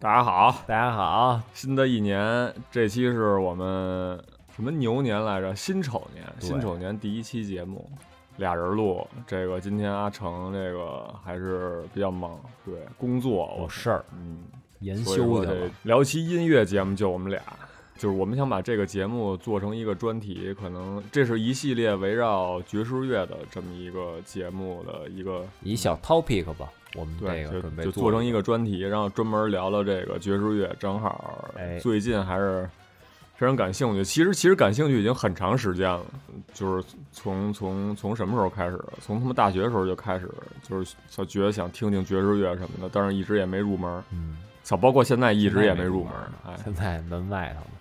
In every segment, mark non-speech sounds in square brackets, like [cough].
大家好，大家好，新的一年，这期是我们什么牛年来着？辛丑年，辛丑年第一期节目，俩人录。这个今天阿成这个还是比较忙，对工作我有事儿嗯，研修去了。聊期音乐节目就我们俩，就是我们想把这个节目做成一个专题，可能这是一系列围绕爵士乐的这么一个节目的一个一小 topic 吧，我们对，就这个准备就做成一个个专题，然后专门聊聊这个爵士乐。正好哎最近还是非常感兴趣。其实其实感兴趣已经很长时间了，就是从从从什么时候开始？从他们大学的时候就开始，就是想觉得想听听爵士乐什么的，但是一直也没入门。嗯，操，包括现在一直也没入门呢。哎，现在门外头呢。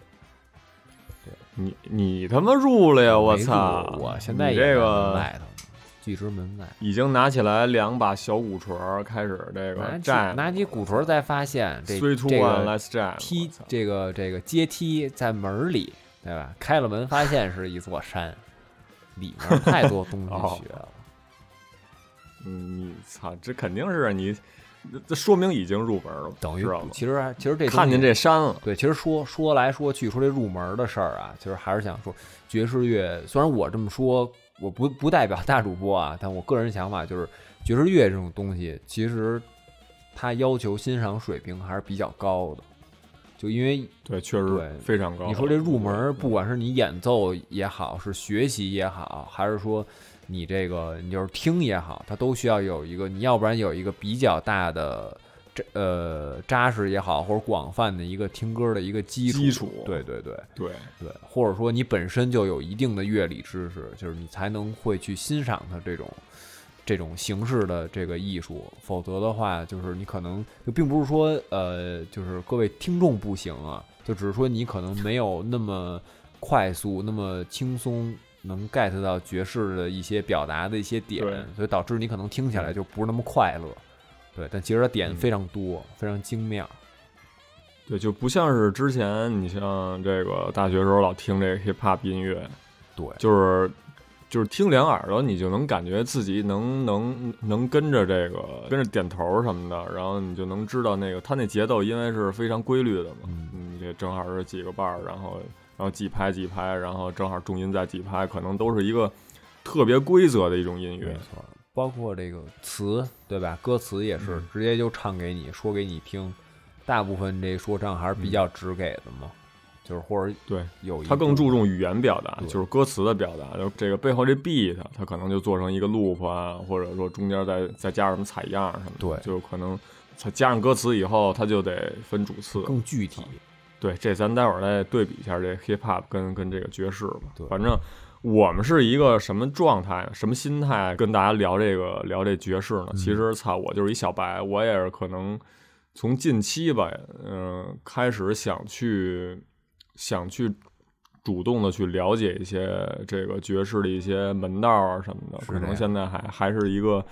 你你他妈入了呀！我操！我现在这个外头呢，拒之门外。已经拿起来两把小鼓槌儿，开始这个拿起站拿起鼓槌，再发现这这个 let's 梯这个这个阶梯在门儿里，对吧？开了门发现是一座山，里面太多东西哦学了。嗯，你操，这肯定是你，这说明已经入门了，等于？其实其实这看见这山了，对，其实说说来说去，说这入门的事儿啊，其实还是想说，爵士乐虽然我这么说，我不不代表大主播啊，但我个人想法就是，爵士乐这种东西，其实它要求欣赏水平还是比较高的，就因为对，确实对非常高。你说这入门，不管是你演奏也好，是学习也好，还是说你这个你就是听也好，它都需要有一个，你要不然有一个比较大的这呃扎实也好，或者广泛的一个听歌的一个基础。基础对对对对，对，或者说你本身就有一定的乐理知识，就是你才能会去欣赏它这种。这种形式的这个艺术，否则的话，就是你可能就并不是说，呃，就是各位听众不行啊，就只是说你可能没有那么快速、那么轻松能 get 到爵士的一些表达的一些点，所以导致你可能听起来就不是那么快乐。对，但其实它点嗯非常多，非常精妙。对，就不像是之前你像这个大学时候老听这个 hip hop 音乐，对，就是就是听两耳朵，你就能感觉自己能能能跟着这个跟着点头什么的，然后你就能知道那个它那节奏，因为是非常规律的嘛，嗯嗯，这正好是几个伴儿，然后然后几拍几拍，然后正好重音在几拍，可能都是一个特别规则的一种音乐没，错，包括这个词，对吧？歌词也是嗯直接就唱给你，说给你听。大部分这说唱还是比较直给的嘛，就是或者对。有一他更注重语言表达，就是歌词的表达，就这个背后这 beat，它可能就做成一个 loop 啊，或者说中间再再加上什么采样什么的，对就可能它加上歌词以后，它就得分主次。更具体。对，这咱待会儿再对比一下这 hip hop 跟跟这个爵士吧对。反正我们是一个什么状态、什么心态跟大家聊这个聊这爵士呢？嗯其实操，我就是一小白，我也是可能从近期吧，嗯、开始想去想去主动的去了解一些这个爵士的一些门道啊什么的，可能现在还还是一个。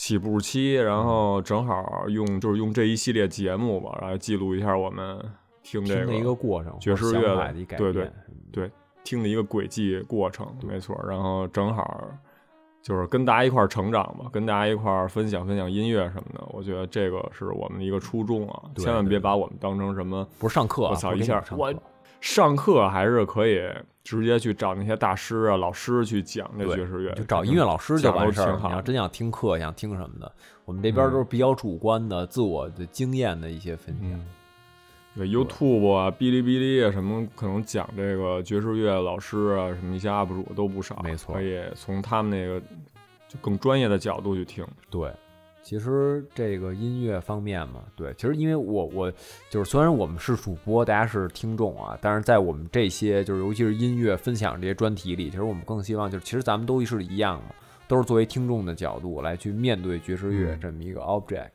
起步期，然后正好用就是用这一系列节目吧，来记录一下我们听这一个过程，爵士乐的想法的一改对对听的一个轨迹过程，没错。然后正好就是跟大家一块儿成长吧，跟大家一块儿分享分享音乐什么的。我觉得这个是我们的一个初衷啊，对千万别把我们当成什么不是上课啊，我操一下我上课还是可以直接去找那些大师啊、老师去讲这爵士乐，就找音乐老师就完事儿你要真想听课，想听什么的，我们这边嗯都是比较主观的、自我的经验的一些分享。嗯对 YouTube 啊、哔哩哔哩啊什么，可能讲这个爵士乐老师啊，什么一些 UP 主都不少，没错可以从他们那个就更专业的角度去听。对，其实这个音乐方面嘛，对，其实因为我我就是虽然我们是主播，大家是听众啊，但是在我们这些就是尤其是音乐分享这些专题里，其实我们更希望就是其实咱们都是一样嘛，都是作为听众的角度来去面对爵士乐嗯这么一个 object。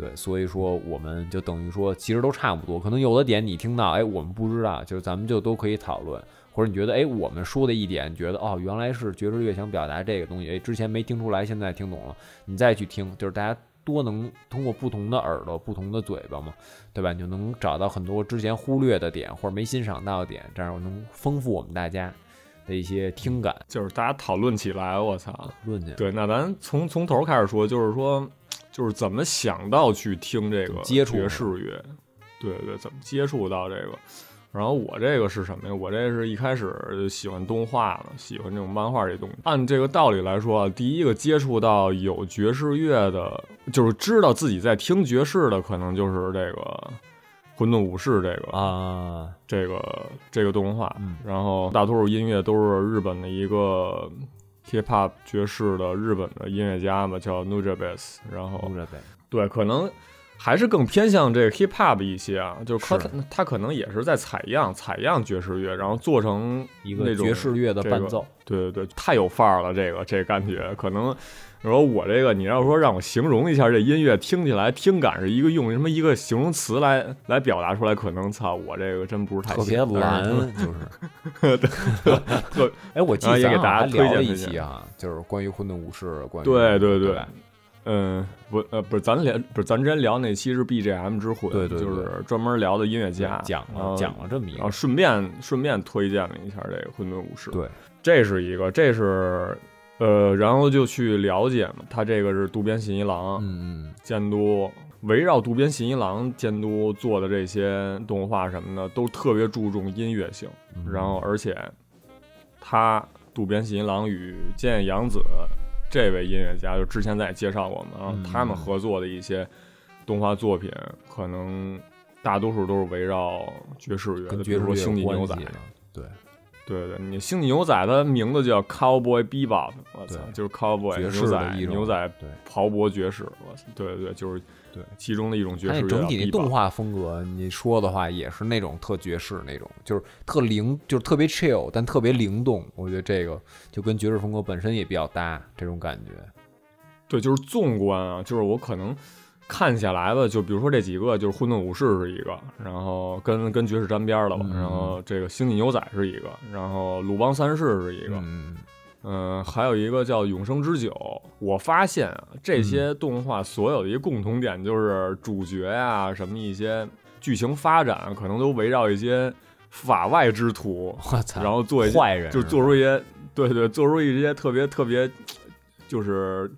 对，所以说我们就等于说，其实都差不多。可能有的点你听到，哎，我们不知道，就是咱们就都可以讨论。或者你觉得，哎，我们说的一点，觉得哦，原来是爵士乐想表达这个东西，哎，之前没听出来，现在听懂了，你再去听，就是大家多能通过不同的耳朵、不同的嘴巴嘛，对吧？你就能找到很多之前忽略的点或者没欣赏到的点，这样能丰富我们大家的一些听感。就是大家讨论起来，我操！论起来，对，那咱从从头开始说，就是说，就是怎么想到去听这个接触爵士乐，对对，怎么接触到这个。然后我这个是什么呀？我这是一开始就喜欢动画了，喜欢这种漫画这东西。按这个道理来说啊，第一个接触到有爵士乐的，就是知道自己在听爵士的，可能就是这个《混沌武士》这个啊，这个这个动画。嗯然后大多数音乐都是日本的一个 hip hop 爵士的日本的音乐家嘛，叫 Nujabes。然后对，可能还是更偏向这个 hip hop 一些啊，就是他是他可能也是在采样采样爵士乐，然后做成一个那种爵士乐的这个伴奏。对对对，太有范儿了，这个这感觉可能。然后我这个，你要说让我形容一下这音乐，听起来听感是一个用什么一个形容词来来表达出来，可能操，我这个真不是太特别行蓝，就是。[laughs] 特哎，我记得咱好给大家推像还聊了一荐推荐期啊，就是关于混沌武士，关于对对对对嗯，不呃不是，咱聊不是咱之前聊那期是 BGM 之魂，对对对就是专门聊的音乐家，讲了讲了这么一个，然后顺便顺便推荐了一下这个混沌武士，对，这是一个，这是呃，然后就去了解嘛，他这个是渡边信一郎嗯嗯，监督，围绕渡边信一郎监督做的这些动画什么的，都特别注重音乐性，嗯。然后而且他渡边信一郎与菅野洋子这位音乐家，就之前咱也介绍过嘛，然后嗯他们合作的一些动画作品，可能大多数都是围绕爵士乐的，比如说《跟爵士乐星际牛仔对，对对，你《星际牛仔》它名字叫 Cowboy Bebop，我操，对就是 Cowboy 爵士牛仔牛仔对刨博爵士，我操，对对对，就是对其中的一种爵士整体那动画风格，你说的话也是那种特爵士那种，就是特灵，就是特别 chill，但特别灵动。我觉得这个就跟爵士风格本身也比较搭，这种感觉。对，就是纵观啊，就是我可能看下来吧，就比如说这几个，就是混沌武士是一个，然后跟跟爵士沾边儿了吧，嗯。然后这个星际牛仔是一个，然后鲁邦三世是一个，嗯，嗯，还有一个叫永生之酒。我发现啊，这嗯。些动画所有的一个共同点就是主角啊、什么一些剧情发展，可能都围绕一些法外之徒，我操，然后做一些坏人就做出一些对对，做出一些特别特别，就是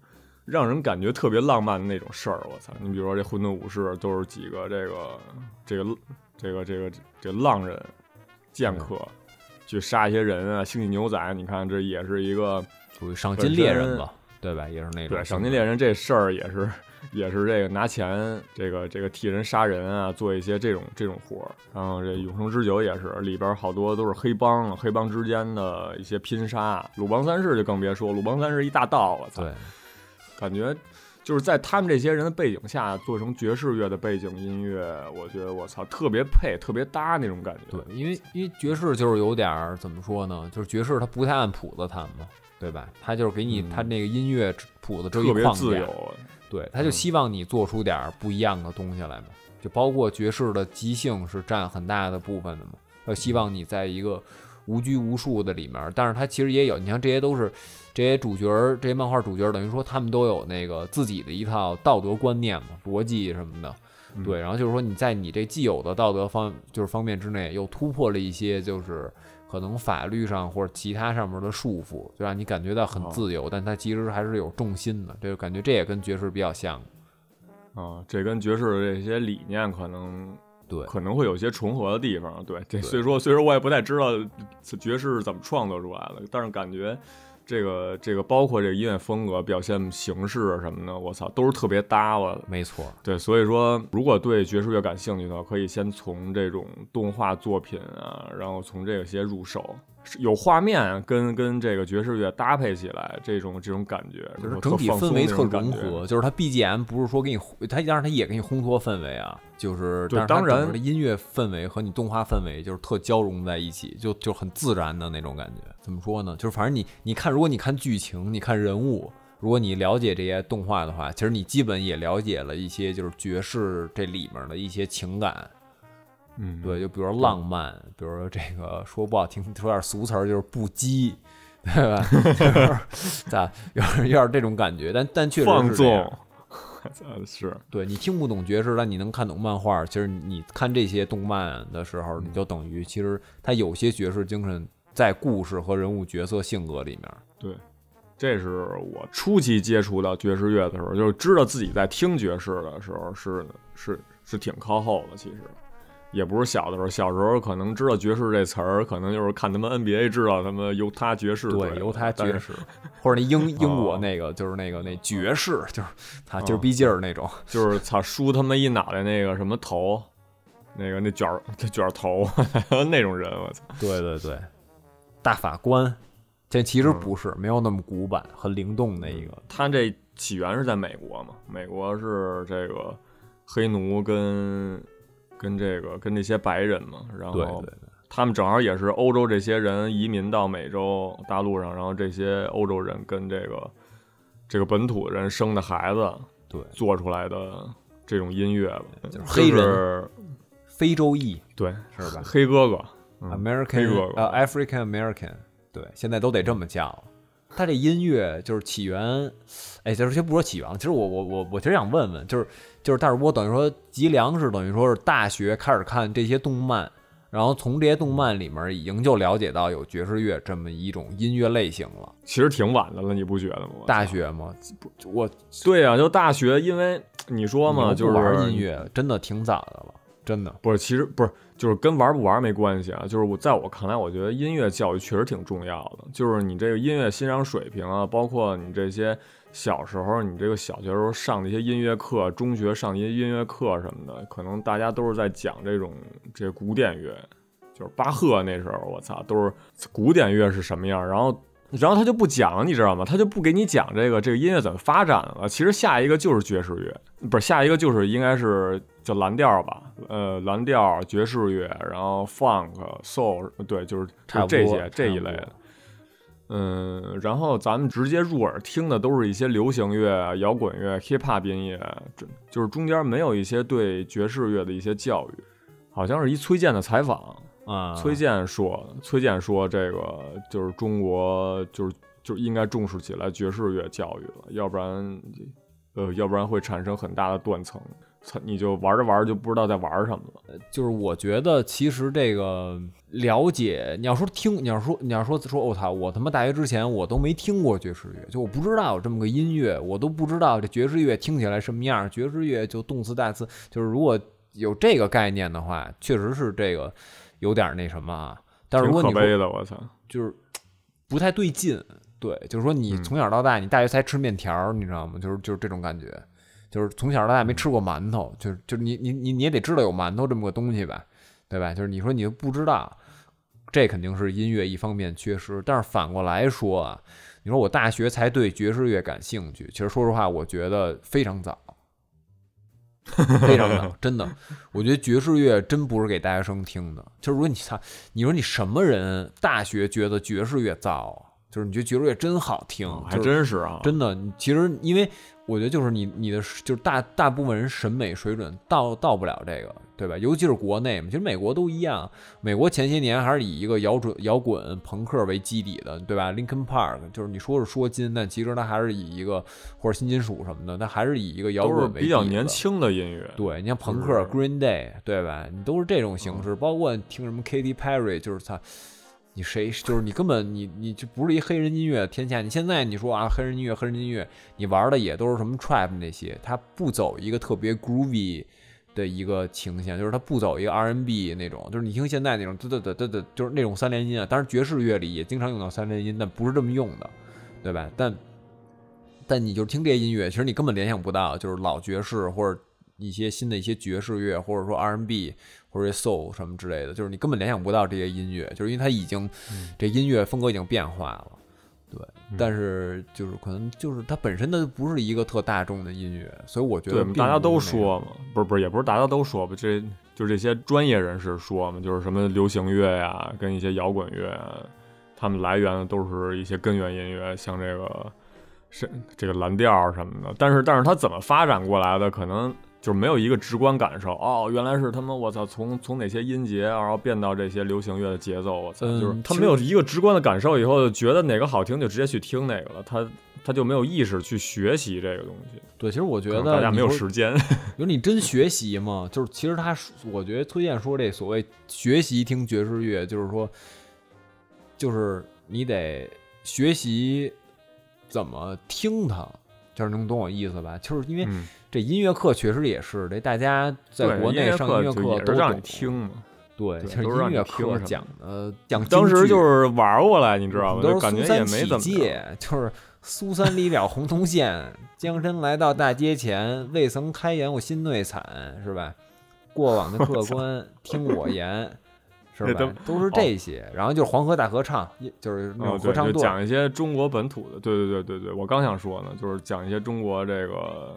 让人感觉特别浪漫的那种事儿。我操，你比如说这混沌武士都是几个这个这个这个这个这浪人剑客。去杀一些人啊，星际牛仔，你看这也是一个属于赏金猎人吧，对吧？也是那种对赏金猎人这事儿也是也是这个拿钱这个这个替人杀人啊，做一些这种这种活儿。然后这永生之酒也是里边好多都是黑帮，黑帮之间的一些拼杀。鲁邦三世就更别说，鲁邦三世一大盗，我操，对，感觉就是在他们这些人的背景下做成爵士乐的背景音乐，我觉得我操特别配，特别搭那种感觉。对，因为因为爵士就是有点儿怎么说呢？就是爵士它不太按谱子弹嘛，对吧？它就是给你嗯它那个音乐谱子特别一框架，自由，对，他就嗯希望你做出点儿不一样的东西来嘛，就包括爵士的即兴是占很大的部分的嘛，他希望你在一个无拘无束的里面儿，但是他其实也有，你像这些都是这些主角儿，这些漫画主角儿，等于说他们都有那个自己的一套道德观念嘛，逻辑什么的，嗯对，然后就是说你在你这既有的道德方就是方面之内，又突破了一些就是可能法律上或者其他上面的束缚，就让你感觉到很哦自由，但它其实还是有重心的，这个感觉这也跟爵士比较像。啊，这跟爵士的这些理念可能对，可能会有些重合的地方。对，这对虽说虽说我也不太知道爵士是怎么创作出来的，但是感觉这个这个包括这个音乐风格、表现形式什么的，我操，都是特别搭我的。没错，对，所以说，如果对爵士乐感兴趣的话，可以先从这种动画作品啊，然后从这个些入手，是有画面跟跟这个爵士乐搭配起来，这种这种感觉，就是整体氛围特融合，就是它 BGM 不是说给你，它当然它也给你烘托氛围啊，就是当然的音乐氛围和你动画氛围就是特交融在一起，就就很自然的那种感觉。怎么说呢？就是反正你你看，如果你看剧情，你看人物。如果你了解这些动画的话，其实你基本也了解了一些就是爵士这里面的一些情感，嗯，对，就比如说浪漫，比如说这个说不好听，说点俗词儿就是不羁，对吧？[laughs] 就是咋有点有点这种感觉，但但确实放纵，呃 [laughs] 是，对你听不懂爵士，但你能看懂漫画。其实你看这些动漫的时候，你就等于其实它有些爵士精神在故事和人物角色性格里面。对，这是我初期接触到爵士乐的时候，就是知道自己在听爵士的时候是是是挺靠后的。其实也不是小的时候，小时候可能知道爵士这词儿，可能就是看他们 NBA 知道他们犹他爵士对犹他爵士，或者那英英国那个就是那个那爵士，就是他就是逼劲儿那种，就是他梳他们一脑袋那个什么头，那个那卷儿那 [laughs] 卷头 [laughs] 那种人，我操！对对对，大法官。这其实不是，没有那么古板，很灵动的一个。他这起源是在美国嘛？美国是这个黑奴跟跟这个跟这些白人嘛，然后他们正好也是欧洲这些人移民到美洲大陆上，然后这些欧洲人跟这个这个本土人生的孩子，对做出来的这种音乐吧，就是黑人非洲裔，对是吧？黑哥哥，American 呃 African American。对，现在都得这么叫。他这音乐就是起源，哎，就是先不说起源了。其实我我我我其实想问问，就是就是但是我等于说吉良是等于说是大学开始看这些动漫，然后从这些动漫里面已经就了解到有爵士乐这么一种音乐类型了。其实挺晚的了，你不觉得吗？大学吗？不，我对呀，就大学，因为你说嘛，就是玩音乐真的挺早的了，真的不是，其实不是。就是跟玩不玩没关系啊，就是我在我看来，我觉得音乐教育确实挺重要的。就是你这个音乐欣赏水平啊，包括你这些小时候，你这个小学时候上的一些音乐课，中学上一些音乐课什么的，可能大家都是在讲这种这古典乐，就是巴赫那时候，我操，都是古典乐是什么样，然后。然后他就不讲，你知道吗？他就不给你讲这个这个音乐怎么发展了。其实下一个就是爵士乐，不是下一个就是应该是叫蓝调吧？呃，蓝调、爵士乐，然后 funk、soul，对，就是这些这一类的。嗯，然后咱们直接入耳听的都是一些流行乐、摇滚乐、hip hop 音乐，就是中间没有一些对爵士乐的一些教育。好像是一崔健的采访。啊，崔健说，崔健说，这个就是中国，就是就应该重视起来爵士乐教育了，要不然，呃，要不然会产生很大的断层，你就玩着玩着就不知道在玩什么了。就是我觉得，其实这个了解，你要说听，你要说你要说说，我操，我他妈大学之前我都没听过爵士乐，就我不知道有这么个音乐，我都不知道这爵士乐听起来什么样。爵士乐就动词大词，就是如果有这个概念的话，确实是这个。有点那什么啊，但是如果你的，我操，就是不太对劲。对，就是说你从小到大，你大学才吃面条，你知道吗？就是就是这种感觉，就是从小到大没吃过馒头，就是就是你你你你也得知道有馒头这么个东西吧，对吧？就是你说你不知道，这肯定是音乐一方面缺失。但是反过来说啊，你说我大学才对爵士乐感兴趣，其实说实话，我觉得非常早。非常早，真的，我觉得爵士乐真不是给大学生听的。就是如果你操，你说你什么人大学觉得爵士乐早，就是你觉得爵士乐真好听，还真是啊，真的。其实因为。我觉得就是你你的就是大大部分人审美水准到到不了这个，对吧？尤其是国内嘛，其实美国都一样。美国前些年还是以一个摇滚摇滚朋克为基底的，对吧？Linkin Park 就是你说是说金，但其实它还是以一个或者新金属什么的，它还是以一个摇滚为比较年轻的音乐。对你像朋克 Green Day，对吧？你都是这种形式，包括听什么 Katy Perry，就是他。你谁就是你根本你你就不是一黑人音乐天下。你现在你说啊黑人音乐黑人音乐，你玩的也都是什么 trap 那些，它不走一个特别 groovy 的一个倾向，就是它不走一个 R&B 那种，就是你听现在那种嘚嘚嘚嘚嘚，就是那种三连音啊。当然爵士乐里也经常用到三连音，但不是这么用的，对吧？但但你就听这些音乐，其实你根本联想不到，就是老爵士或者一些新的一些爵士乐，或者说 R&B。或者 soul 什么之类的，就是你根本联想不到这些音乐，就是因为它已经这音乐风格已经变化了，对。但是就是可能就是它本身的不是一个特大众的音乐，所以我觉得大家都说嘛，不是不是也不是大家都说吧，这就是这些专业人士说嘛，就是什么流行乐呀，跟一些摇滚乐，啊他们来源都是一些根源音乐，像这个是这个蓝调什么的。但是但是它怎么发展过来的，可能。就是没有一个直观感受哦，原来是他们我操，从从哪些音节，然后变到这些流行乐的节奏，我操，就是他没有一个直观的感受，以后就觉得哪个好听就直接去听哪个了，他他就没有意识去学习这个东西。对，其实我觉得大家没有时间。有 [laughs] 你真学习吗？就是其实他，我觉得推荐说这所谓学习听爵士乐，就是说，就是你得学习。怎么听它，就是能懂我意思吧？就是因为嗯，这音乐课确实也是这大家在国内上音乐课都让你，听嘛。对，对就是都是音乐课讲的讲当时就是玩过来，你知道吗？都就是感觉也没怎么就是苏三离了洪洞县，江山来到大街前，未曾开言我心内惨，是吧？过往的客官听我言，是吧？都是这些，然后就是黄河大合唱，就是那哦，种对，就合唱队儿，讲一些中国本土的，对对对对对，我刚想说呢，就是讲一些中国这个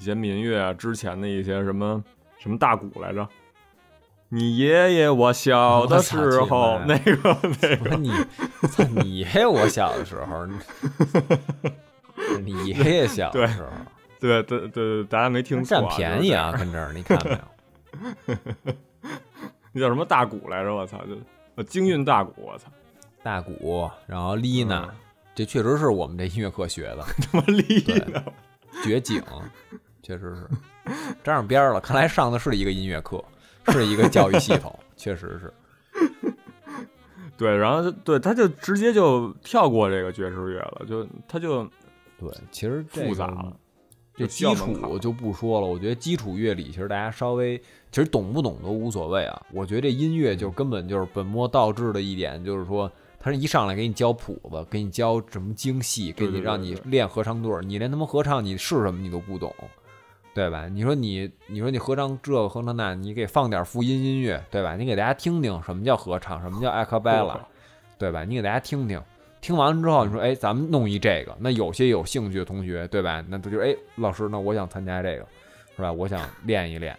一些民乐啊，之前的一些什么什么大鼓来着。你爷爷我小的时候，那个那个，我说你，操你爷爷！我小的时候，你你爷爷小的时候，[laughs] 对对对对，大家没听错、占啊，便宜啊，跟这儿你看没有？[laughs] 那叫什么大鼓来着？我操，就呃京韵大鼓，我操，大鼓，然后丽娜，嗯这确实是我们这音乐课学的。[laughs] 他妈丽娜！绝景，确实是沾上边儿了。看来上的是一个音乐课，是一个教育系统，确实是。[laughs] 对，然后就对，他就直接就跳过这个爵士乐了，就他就对，其实复杂了。这就基础就不说了，我觉得基础乐理其实大家稍微其实懂不懂都无所谓啊。我觉得这音乐就根本就是本末倒置的一点，就是说他是一上来给你教谱子，给你教什么精细，给你让你练合唱队儿，你连他妈合唱你是什么你都不懂。对吧？你说你，你说你合唱这个合唱那，你给放点复音音乐，对吧？你给大家听听什么叫合唱，什么叫 a cappella，对吧？你给大家听听，听完了之后，你说，哎，咱们弄一这个。那有些有兴趣的同学，对吧？那他就，哎，老师，那我想参加这个，是吧？我想练一练，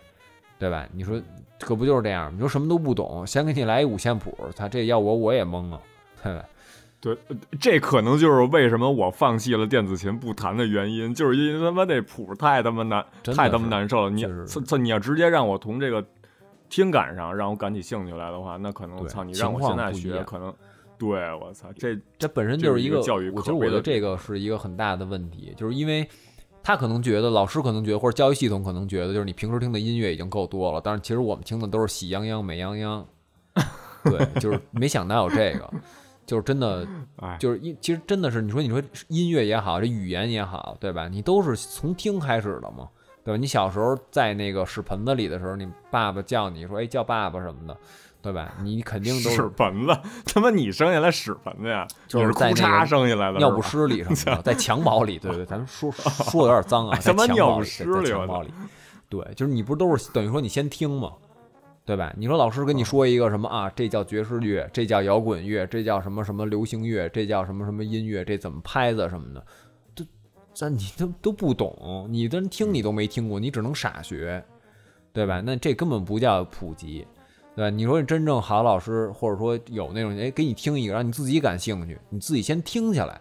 对吧？你说可不就是这样？你说什么都不懂，先给你来一五线谱，他这要我我也懵啊，对吧？对，呃这可能就是为什么我放弃了电子琴不弹的原因，就是因为他妈那谱太他妈难，太他妈难受了。你操操，你要直接让我从这个听感上让我感起兴趣来的话，那可能对操，你让我现在学，可能对我操，这这本身就是一个教育我其实我觉得这个是一个很大的问题，就是因为他可能觉得，老师可能觉得，或者教育系统可能觉得，就是你平时听的音乐已经够多了，但是其实我们听的都是喜羊羊、美羊羊，[laughs] 对，就是没想到有这个，就是真的，哎，就是音其实真的是，你说你说音乐也好，这语言也好，对吧？你都是从听开始的嘛，对吧？你小时候在那个屎盆子里的时候，你爸爸叫你说，哎，叫爸爸什么的，对吧？你肯定都是屎盆子，他妈你生下来屎盆子呀？就是在那生下来的，尿不湿里什么的，[laughs] 在襁褓里，对对，咱们说 [laughs] 说的有点脏啊，在他妈襁褓里，尿不湿在在里我操襁褓里，对，就是你不是都是等于说你先听嘛，对吧？你说老师跟你说一个什么啊，这叫爵士乐，这叫摇滚乐，这叫什么什么流行乐，这叫什么什么音乐，这怎么拍子什么的，都咱你都都不懂，你的听你都没听过，你只能傻学，对吧？那这根本不叫普及。对吧？你说真正好老师，或者说有那种哎，给你听一个，让你自己感兴趣，你自己先听下来，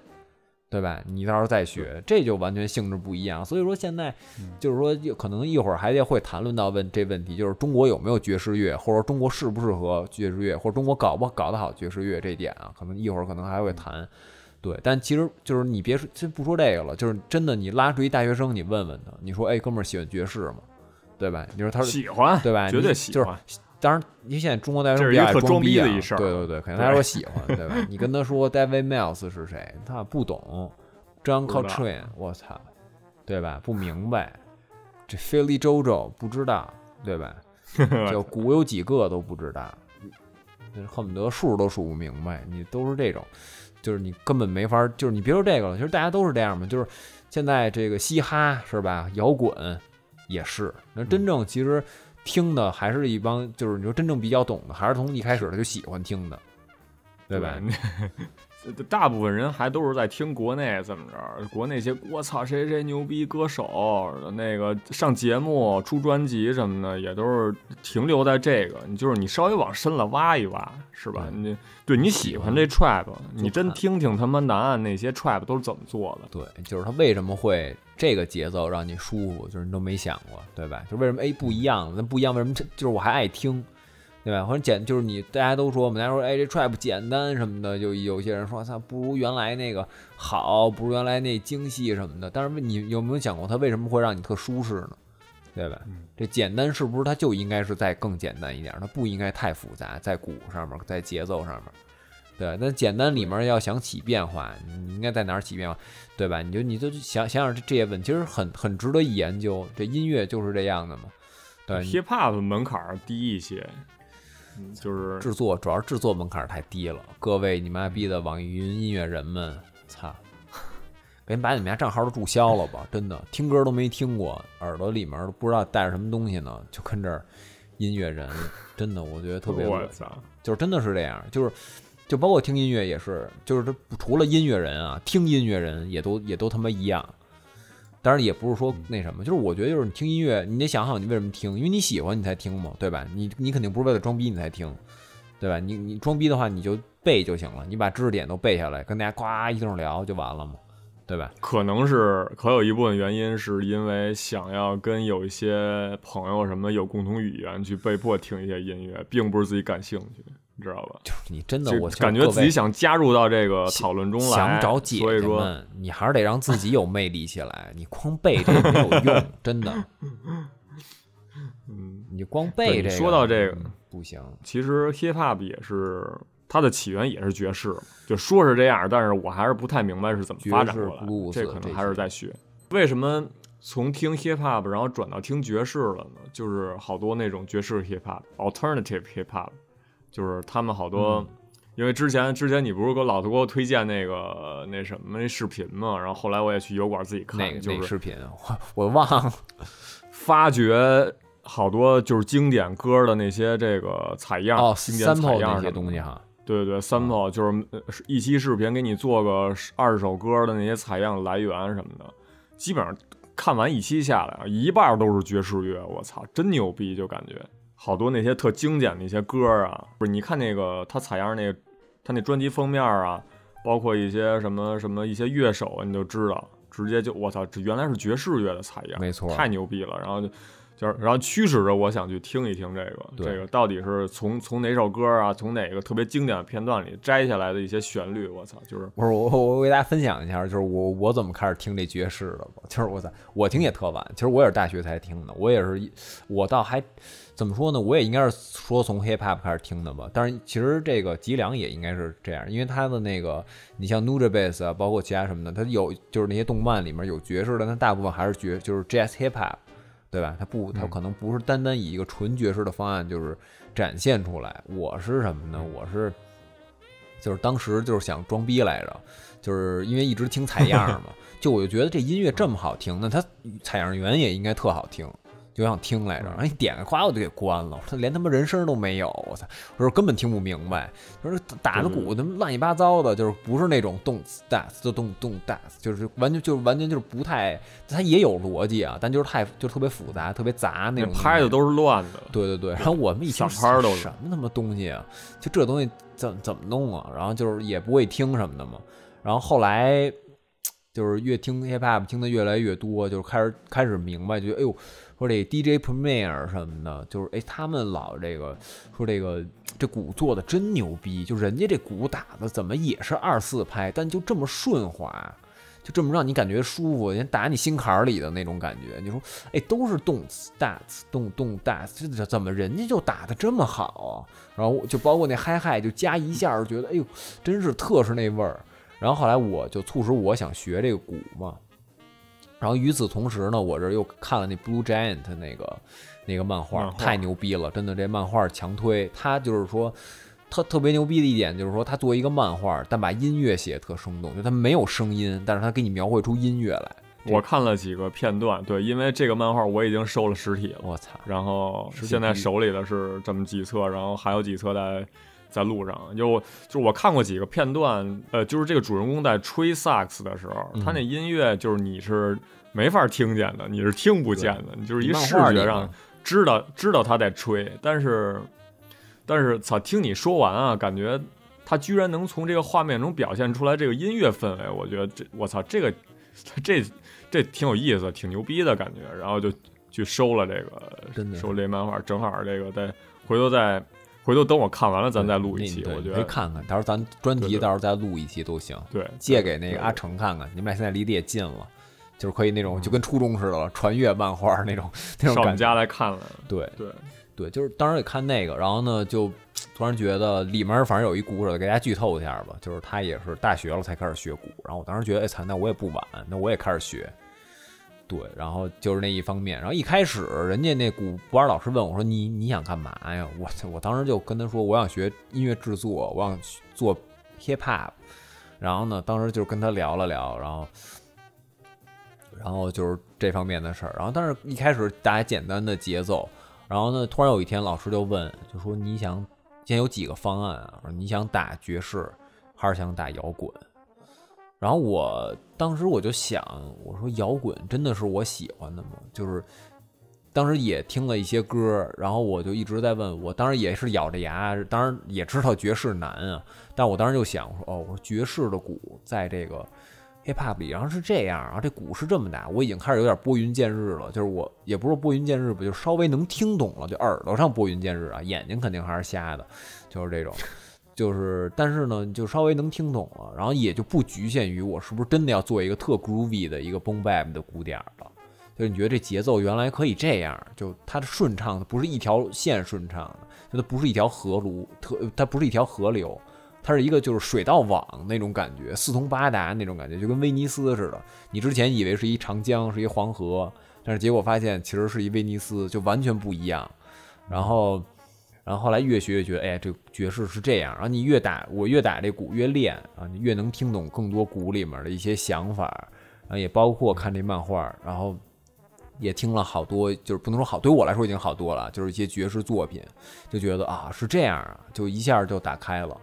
对吧？你到时候再学，这就完全性质不一样。所以说现在就是说，可能一会儿还得会谈论到问这问题，就是中国有没有爵士乐，或者说中国适不适合爵士乐，或者中国搞不搞得好爵士乐这一点啊，可能一会儿可能还会谈。对，但其实就是你别说，先不说这个了，就是真的，你拉出一大学生，你问问他，你说，哎，哥们儿喜欢爵士吗？对吧？你说他是喜欢，对吧？绝对你就是喜欢。当然，因为现在中国大学这是生比较装逼的一事儿。对对对，肯定大家说喜欢，对吧？[laughs] 你跟他说 David Mills 是谁，他不懂，John Coltrane，我操，对吧？不明白，这 Philly JoJo 不知道，对吧？[laughs] 就鼓有几个都不知道，这恨不得数都数不明白，你都是这种，就是你根本没法，就是你别说这个了，其实大家都是这样嘛，就是现在这个嘻哈是吧，摇滚也是，那真正其实听的还是一帮，就是你说真正比较懂的，还是从一开始他就喜欢听的，对吧？这大部分人还都是在听国内怎么着？国内些我操谁谁牛逼歌手，那个上节目、出专辑什么的，也都是停留在这个。你就是你稍微往深了挖一挖，是吧？对你对你喜欢这 trap，你真听听他妈南岸那些 trap 都是怎么做的。对，就是他为什么会这个节奏让你舒服，就是你都没想过，对吧？就为什么哎不一样？那不一样，为什么这就是我还爱听，对吧？或者简就是你大家都说，我们大家说哎这 trap 简单什么的，就有些人说操不如原来那个好，不如原来那精细什么的。但是你有没有想过，它为什么会让你特舒适呢？对吧？这简单是不是它就应该是再更简单一点？它不应该太复杂，在鼓上面，在节奏上面，对，那简单里面要想起变化，你应该在哪儿起变化，对吧？你就你就想想想这这些问题，其实很很值得一研究。这音乐就是这样的嘛，对，hip hop 门槛儿低一些，嗯，就是制作主要是制作门槛儿太低了。各位你妈逼的网易云音乐人们，操！赶紧把你们家账号都注销了吧！真的，听歌都没听过，耳朵里面都不知道带着什么东西呢，就跟这儿音乐人，真的，我觉得特别我操，就是真的是这样，就是就包括听音乐也是，就是这除了音乐人啊，听音乐人也都也都他妈一样。当然也不是说那什么，就是我觉得就是你听音乐，你得想好你为什么听，因为你喜欢你才听嘛，对吧？你你肯定不是为了装逼你才听，对吧？你你装逼的话你就背就行了，你把知识点都背下来，跟大家呱一通聊就完了嘛。对吧？可能是可有一部分原因是因为想要跟有一些朋友什么有共同语言，去被迫听一些音乐，并不是自己感兴趣，你知道吧？就是你真的，我感觉自己想加入到这个讨论中来，想找姐姐们，你还是得让自己有魅力起来。你光背这没有用，真的。[laughs] 嗯，你光背这个，说到这个不行。其实 hip hop 也是。它的起源也是爵士，就说是这样，但是我还是不太明白是怎么发展过来。这可能还是在学。为什么从听 hip hop 然后转到听爵士了呢？就是好多那种爵士 hip hop，alternative hip hop，就是他们好多，因为之前之前你不是给老头给我推荐那个那什么那视频嘛，然后后来我也去油管自己看，那个视频我 [laughs] 我忘了，发掘好多就是经典歌的那些这个采样哦，经典采样那些东西哈。对对，sample 就是一期视频给你做个二十首歌的那些采样来源什么的，基本上看完一期下来啊，一半都是爵士乐，我操，真牛逼！就感觉好多那些特经典的一些歌啊，不是？你看那个他采样那他那专辑封面啊，包括一些什么什么一些乐手啊，你就知道，直接就我操，这原来是爵士乐的采样，没错，太牛逼了。然后就。就是，然后驱使着我想去听一听这个，这个到底是从从哪首歌啊，从哪个特别经典的片段里摘下来的一些旋律，我操，就是不是我我我给大家分享一下，就是我我怎么开始听这爵士的吧，就是我操，我听也特晚，其实我也是大学才听的，我也是，我倒还怎么说呢，我也应该是说从 hip hop 开始听的吧，但是其实这个吉良也应该是这样，因为他的那个你像 Nujabes 啊，包括其他什么的，他有就是那些动漫里面有爵士的，但大部分还是爵就是 jazz hip hop。对吧？他不，他可能不是单单以一个纯爵士的方案就是展现出来。我是什么呢？我是就是当时就是想装逼来着，就是因为一直听采样嘛，[laughs] 就我就觉得这音乐这么好听，那他采样员也应该特好听。就想听来着，然后一点开，哗我就给关了。我说连他妈人声都没有，我操！我说根本听不明白。我说打的鼓他妈乱七八糟的，就是不是那种动次打次就动动就是完全就是完全就是不太，它也有逻辑啊，但就是太就特别复杂，特别杂那种。拍的都是乱的。对对对。然后我们一小拍都什么他妈东西啊？就这东西怎怎么弄啊？然后就是也不会听什么的嘛。然后后来就是越听 hip hop 听的越来越多，就是开始开始明白，就哎呦。说这 DJ Premier 什么的，就是哎，他们老这个说这个这鼓做的真牛逼，就人家这鼓打的怎么也是二四拍，但就这么顺滑，就这么让你感觉舒服，连打你心坎里的那种感觉。你说哎，都是动次打次动动打次，这怎么人家就打的这么好？然后就包括那嗨嗨，就加一下，觉得哎呦，真是特是那味儿。然后后来我就促使我想学这个鼓嘛。然后与此同时呢，我这又看了那 Blue Giant 那个那个漫画，太牛逼了，真的这漫画强推。他就是说，特特别牛逼的一点就是说，他作为一个漫画，但把音乐写特生动，就他没有声音，但是他给你描绘出音乐来。我看了几个片段，对，因为这个漫画我已经收了实体了，我操！然后现在手里的是这么几册，然后还有几册在在路上。就就我看过几个片段，呃，就是这个主人公在吹萨克斯的时候，他那音乐就是你是。没法听见的，你是听不见的，你就是一视觉上知道知道他在吹，但是但是操，听你说完啊，感觉他居然能从这个画面中表现出来这个音乐氛围，我觉得这我操，这个这这挺有意思，挺牛逼的感觉，然后就去收了这个收这漫画，正好这个再回头再回头等我看完了，咱再录一期，我觉得可以看看，到时候咱专题到时候再录一期都行，对，借给那个阿成看看，你们俩现在离得也近了。就是可以那种就跟初中似的了，穿越漫画那种 [laughs] 那种感觉。家来看了，对对对，就是当时也看那个，然后呢，就突然觉得里面反正有一鼓手，给大家剧透一下吧，就是他也是大学了才开始学鼓，然后我当时觉得，哎操，那我也不晚，那我也开始学。对，然后就是那一方面，然后一开始人家那鼓鼓二老师问我说：“你你想干嘛呀？” [laughs] 我我当时就跟他说：“我想学音乐制作，我想做 hip hop。”然后呢，当时就跟他聊了聊，然后然后就是这方面的事儿。然后但是一开始大家简单的节奏，然后呢，突然有一天老师就问，就说：“你想现在有几个方案啊？你想打爵士还是想打摇滚？”然后我当时我就想，我说摇滚真的是我喜欢的吗？就是当时也听了一些歌，然后我就一直在问，我当时也是咬着牙，当然也知道爵士难啊，但我当时就想我说，哦，我说爵士的鼓在这个 hip hop 里，然后是这样啊，这鼓是这么大，我已经开始有点拨云见日了，就是我也不是拨云见日吧，就稍微能听懂了，就耳朵上拨云见日啊，眼睛肯定还是瞎的，就是这种。就是，但是呢，就稍微能听懂了，然后也就不局限于我是不是真的要做一个特 groovy 的一个 boom bap 的鼓点了。就你觉得这节奏原来可以这样，就它的顺畅，的不是一条线顺畅的，就它不是一条河流，特它不是一条河流，它是一个就是水到网那种感觉，四通八达那种感觉，就跟威尼斯似的。你之前以为是一长江，是一黄河，但是结果发现其实是一威尼斯，就完全不一样。然后。然后后来越学越觉得，哎，这爵士是这样。然后你越打，我越打这鼓越练啊，你越能听懂更多鼓里面的一些想法。然后也包括看这漫画，然后也听了好多，就是不能说好，对我来说已经好多了，就是一些爵士作品，就觉得啊是这样啊，就一下就打开了，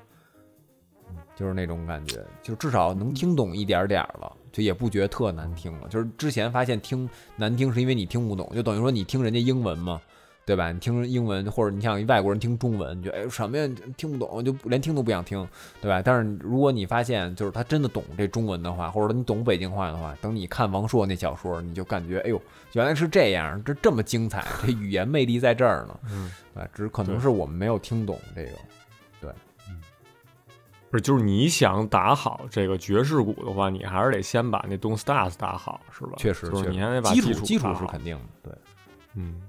就是那种感觉，就至少能听懂一点点了，就也不觉得特难听了。就是之前发现听难听是因为你听不懂，就等于说你听人家英文嘛。对吧？你听英文，或者你像一外国人听中文，你觉得哎什么呀听不懂，就连听都不想听，对吧？但是如果你发现就是他真的懂这中文的话，或者你懂北京话的话，等你看王朔那小说，你就感觉哎呦原来是这样，这这么精彩，这语言魅力在这儿呢。[laughs] 嗯，对，只可能是我们没有听懂这个。对，嗯，不是，就是你想打好这个爵士鼓的话，你还是得先把那 Don't stars 打好，是吧？确实，就是你还得把基础基础是肯定的。对，嗯。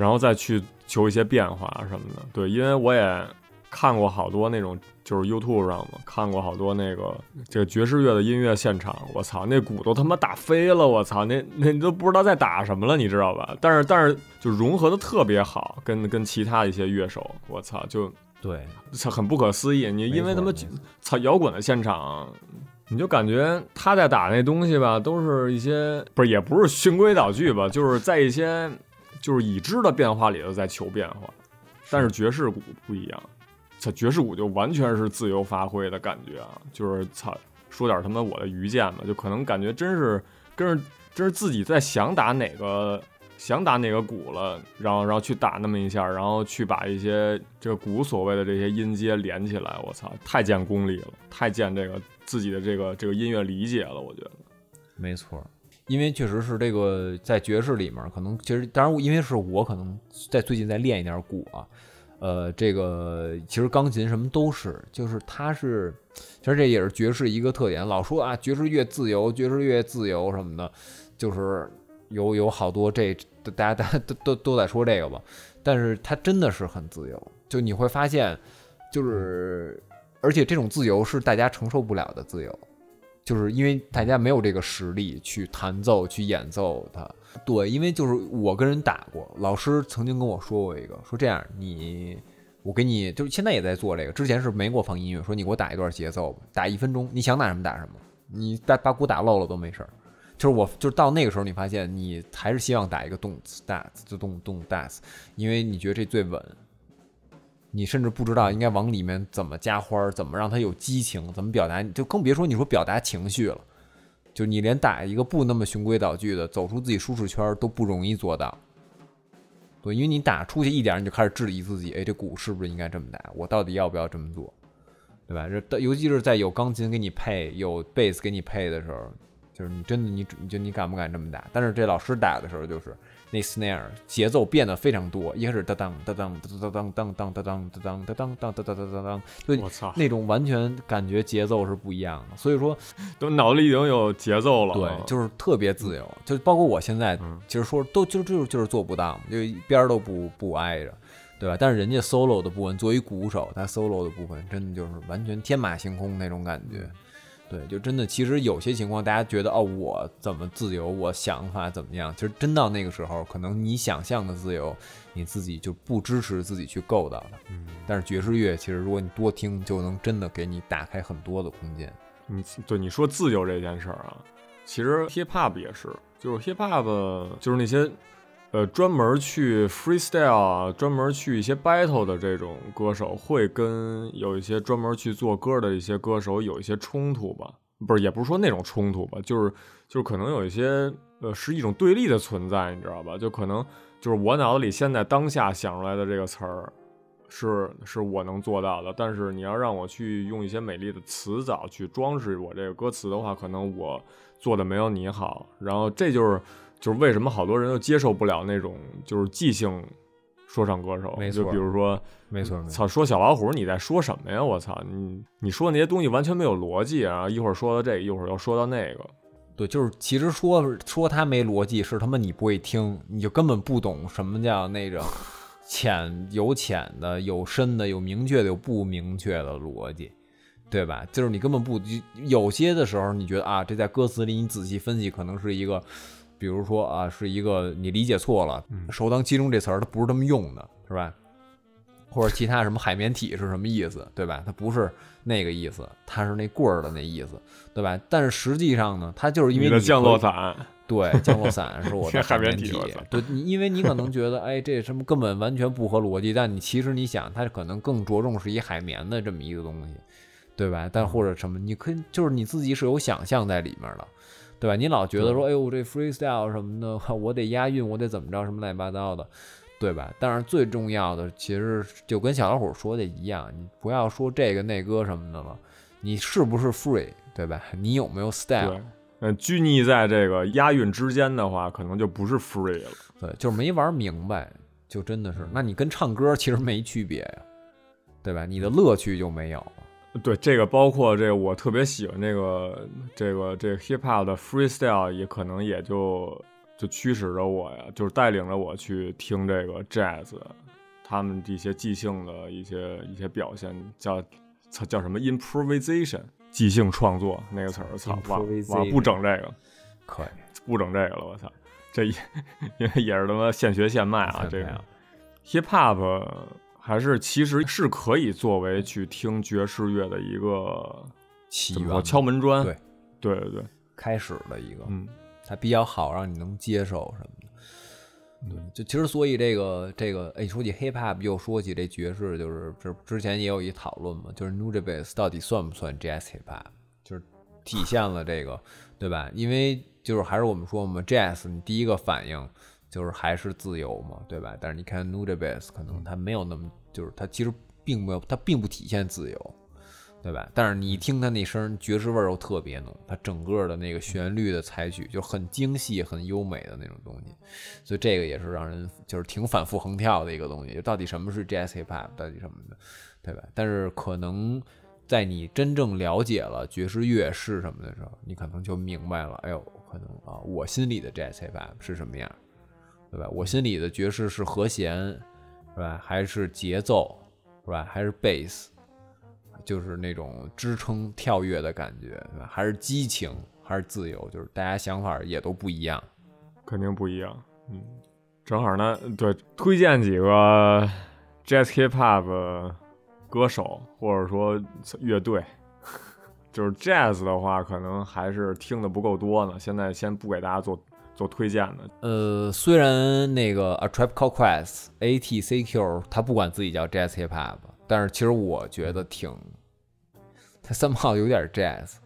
然后再去求一些变化什么的，对，因为我也看过好多那种，就是 YouTube 上嘛，看过好多那个这个爵士乐的音乐现场，我操，那鼓都他妈打飞了，我操，那那都不知道在打什么了，你知道吧？但是但是就融合的特别好，跟跟其他一些乐手，我操，就对，很不可思议。你因为他妈操摇滚的现场，你就感觉他在打那东西吧，都是一些不是也不是循规蹈矩吧，就是在一些。就是已知的变化里头在求变化，但是爵士鼓不一样，它爵士鼓就完全是自由发挥的感觉啊！就是操，说点他妈我的愚见吧，就可能感觉真是跟着，真是自己在想打哪个想打哪个鼓了，然后然后去打那么一下，然后去把一些这个鼓所谓的这些音阶连起来，我操，太见功力了，太见这个自己的这个这个音乐理解了，我觉得，没错。因为确实是这个在爵士里面，可能其实当然，因为是我可能在最近在练一点鼓啊，呃，这个其实钢琴什么都是，就是它是，其实这也是爵士一个特点。老说啊，爵士乐自由，爵士乐自由什么的，就是有有好多这大家大家都都都在说这个吧，但是它真的是很自由，就你会发现，就是而且这种自由是大家承受不了的自由。就是因为大家没有这个实力去弹奏、去演奏它。对，因为就是我跟人打过，老师曾经跟我说过一个，说这样你，我给你，就是现在也在做这个，之前是没给我放音乐，说你给我打一段节奏吧，打一分钟，你想打什么打什么，你把把鼓打漏了都没事儿。就是我，就是到那个时候，你发现你还是希望打一个动词 d a s 就动动 d a s 因为你觉得这最稳。你甚至不知道应该往里面怎么加花儿，怎么让它有激情，怎么表达，就更别说你说表达情绪了。就你连打一个不那么循规蹈矩的，走出自己舒适圈都不容易做到。对，因为你打出去一点，你就开始质疑自己，哎，这鼓是不是应该这么打？我到底要不要这么做？对吧？这尤其是在有钢琴给你配、有贝斯给你配的时候，就是你真的你你就你敢不敢这么打？但是这老师打的时候就是。那 snare 节奏变得非常多，一开始哒当哒当哒当当当当哒当哒当哒当当哒哒哒哒当，就我操，那种完全感觉节奏是不一样的。所以说，[laughs] 都脑子里已经有节奏了。对，就是特别自由，就包括我现在，其实说都就就就是做不到，就边儿都不不挨着。对吧？但是人家 solo 的部分，作为鼓手，他 solo 的部分真的就是完全天马行空那种感觉。对，就真的，其实有些情况，大家觉得哦，我怎么自由，我想法怎么样？其实真到那个时候，可能你想象的自由，你自己就不支持自己去够到的。嗯，但是爵士乐，其实如果你多听，就能真的给你打开很多的空间。嗯，对，你说自由这件事儿啊，其实 hip hop 也是，就是 hip hop 就是那些呃专门去 freestyle，专门去一些 battle 的这种歌手，会跟有一些专门去做歌的一些歌手有一些冲突吧？不是，也不是说那种冲突吧，就是就是可能有一些呃是一种对立的存在，你知道吧？就可能就是我脑子里现在当下想出来的这个词儿。是是我能做到的，但是你要让我去用一些美丽的词藻去装饰我这个歌词的话，可能我做的没有你好。然后这就是就是为什么好多人都接受不了那种就是即兴说唱歌手，没错，就比如说，没错，操，说小老虎你在说什么呀？我操，你你说那些东西完全没有逻辑啊！一会儿说到这个，一会儿又说到那个，对，就是其实说说他没逻辑，是他妈你不会听，你就根本不懂什么叫那种。[laughs] 浅有浅的，有深的，有明确的，有不明确的逻辑，对吧？就是你根本不有些的时候，你觉得啊，这在歌词里你仔细分析，可能是一个，比如说啊，是一个你理解错了，首当其冲这词儿它不是这么用的，是吧？或者其他什么海绵体是什么意思，对吧？它不是那个意思，它是那棍儿的那意思，对吧？但是实际上呢，它就是因为你降落伞。对，降落伞是我的 [laughs] 海绵体。对，你因为你可能觉得，[laughs] 哎，这什么根本完全不合逻辑，但你其实你想，它可能更着重是一海绵的这么一个东西，对吧？但或者什么，你可以就是你自己是有想象在里面的，对吧？你老觉得说，哎呦，这 freestyle 什么的，[laughs] 我得押韵，我得怎么着，什么乱七八糟的，对吧？但是最重要的，其实就跟小老虎说的一样，你不要说这个那歌什么的了，你是不是 free，对吧？你有没有 style？嗯，拘泥在这个押韵之间的话，可能就不是 free 了。对，就是没玩明白，就真的是。那你跟唱歌其实没区别呀，对吧？你的乐趣就没有。对，这个包括这个，我特别喜欢这个这个这个 hip hop 的 freestyle，也可能也就就驱使着我呀，就是带领着我去听这个 jazz，他们一些即兴的一些一些表现，叫叫什么 improvisation。即兴创作那个词儿，操，哇哇，不整这个，可以不整这个了，我操，这也 [laughs] 因为也是他妈现学现卖啊，这个 hip hop 还是其实是可以作为去听爵士乐的一个起源敲门砖，对。对对对，开始的一个，嗯，它比较好让你能接受什么的。对，就其实所以这个这个，哎，说起 hip hop 又说起这爵士，就是这之前也有一讨论嘛，就是 nujabes 到底算不算 jazz hip hop，就是体现了这个，对吧？因为就是还是我们说嘛，jazz 你第一个反应就是还是自由嘛，对吧？但是你看 nujabes 可能它没有那么，就是它其实并没有，它并不体现自由。对吧？但是你听他那声爵士味儿又特别浓，他整个的那个旋律的采取就很精细、很优美的那种东西，所以这个也是让人就是挺反复横跳的一个东西。就到底什么是 jazz hip hop，到底什么的，对吧？但是可能在你真正了解了爵士乐是什么的时候，你可能就明白了。哎呦，可能啊，我心里的 jazz hip hop 是什么样，对吧？我心里的爵士是和弦，是吧？还是节奏，是吧？还是 bass？就是那种支撑跳跃的感觉，还是激情，还是自由？就是大家想法也都不一样，肯定不一样。嗯，正好呢，对，推荐几个 Jazz Hip Hop 歌手或者说乐队。[laughs] 就是 Jazz 的话，可能还是听的不够多呢。现在先不给大家做做推荐的。呃，虽然那个 A Trip Called Quest ATCQ 他不管自己叫 Jazz Hip Hop，但是其实我觉得挺。三炮有点 jazz，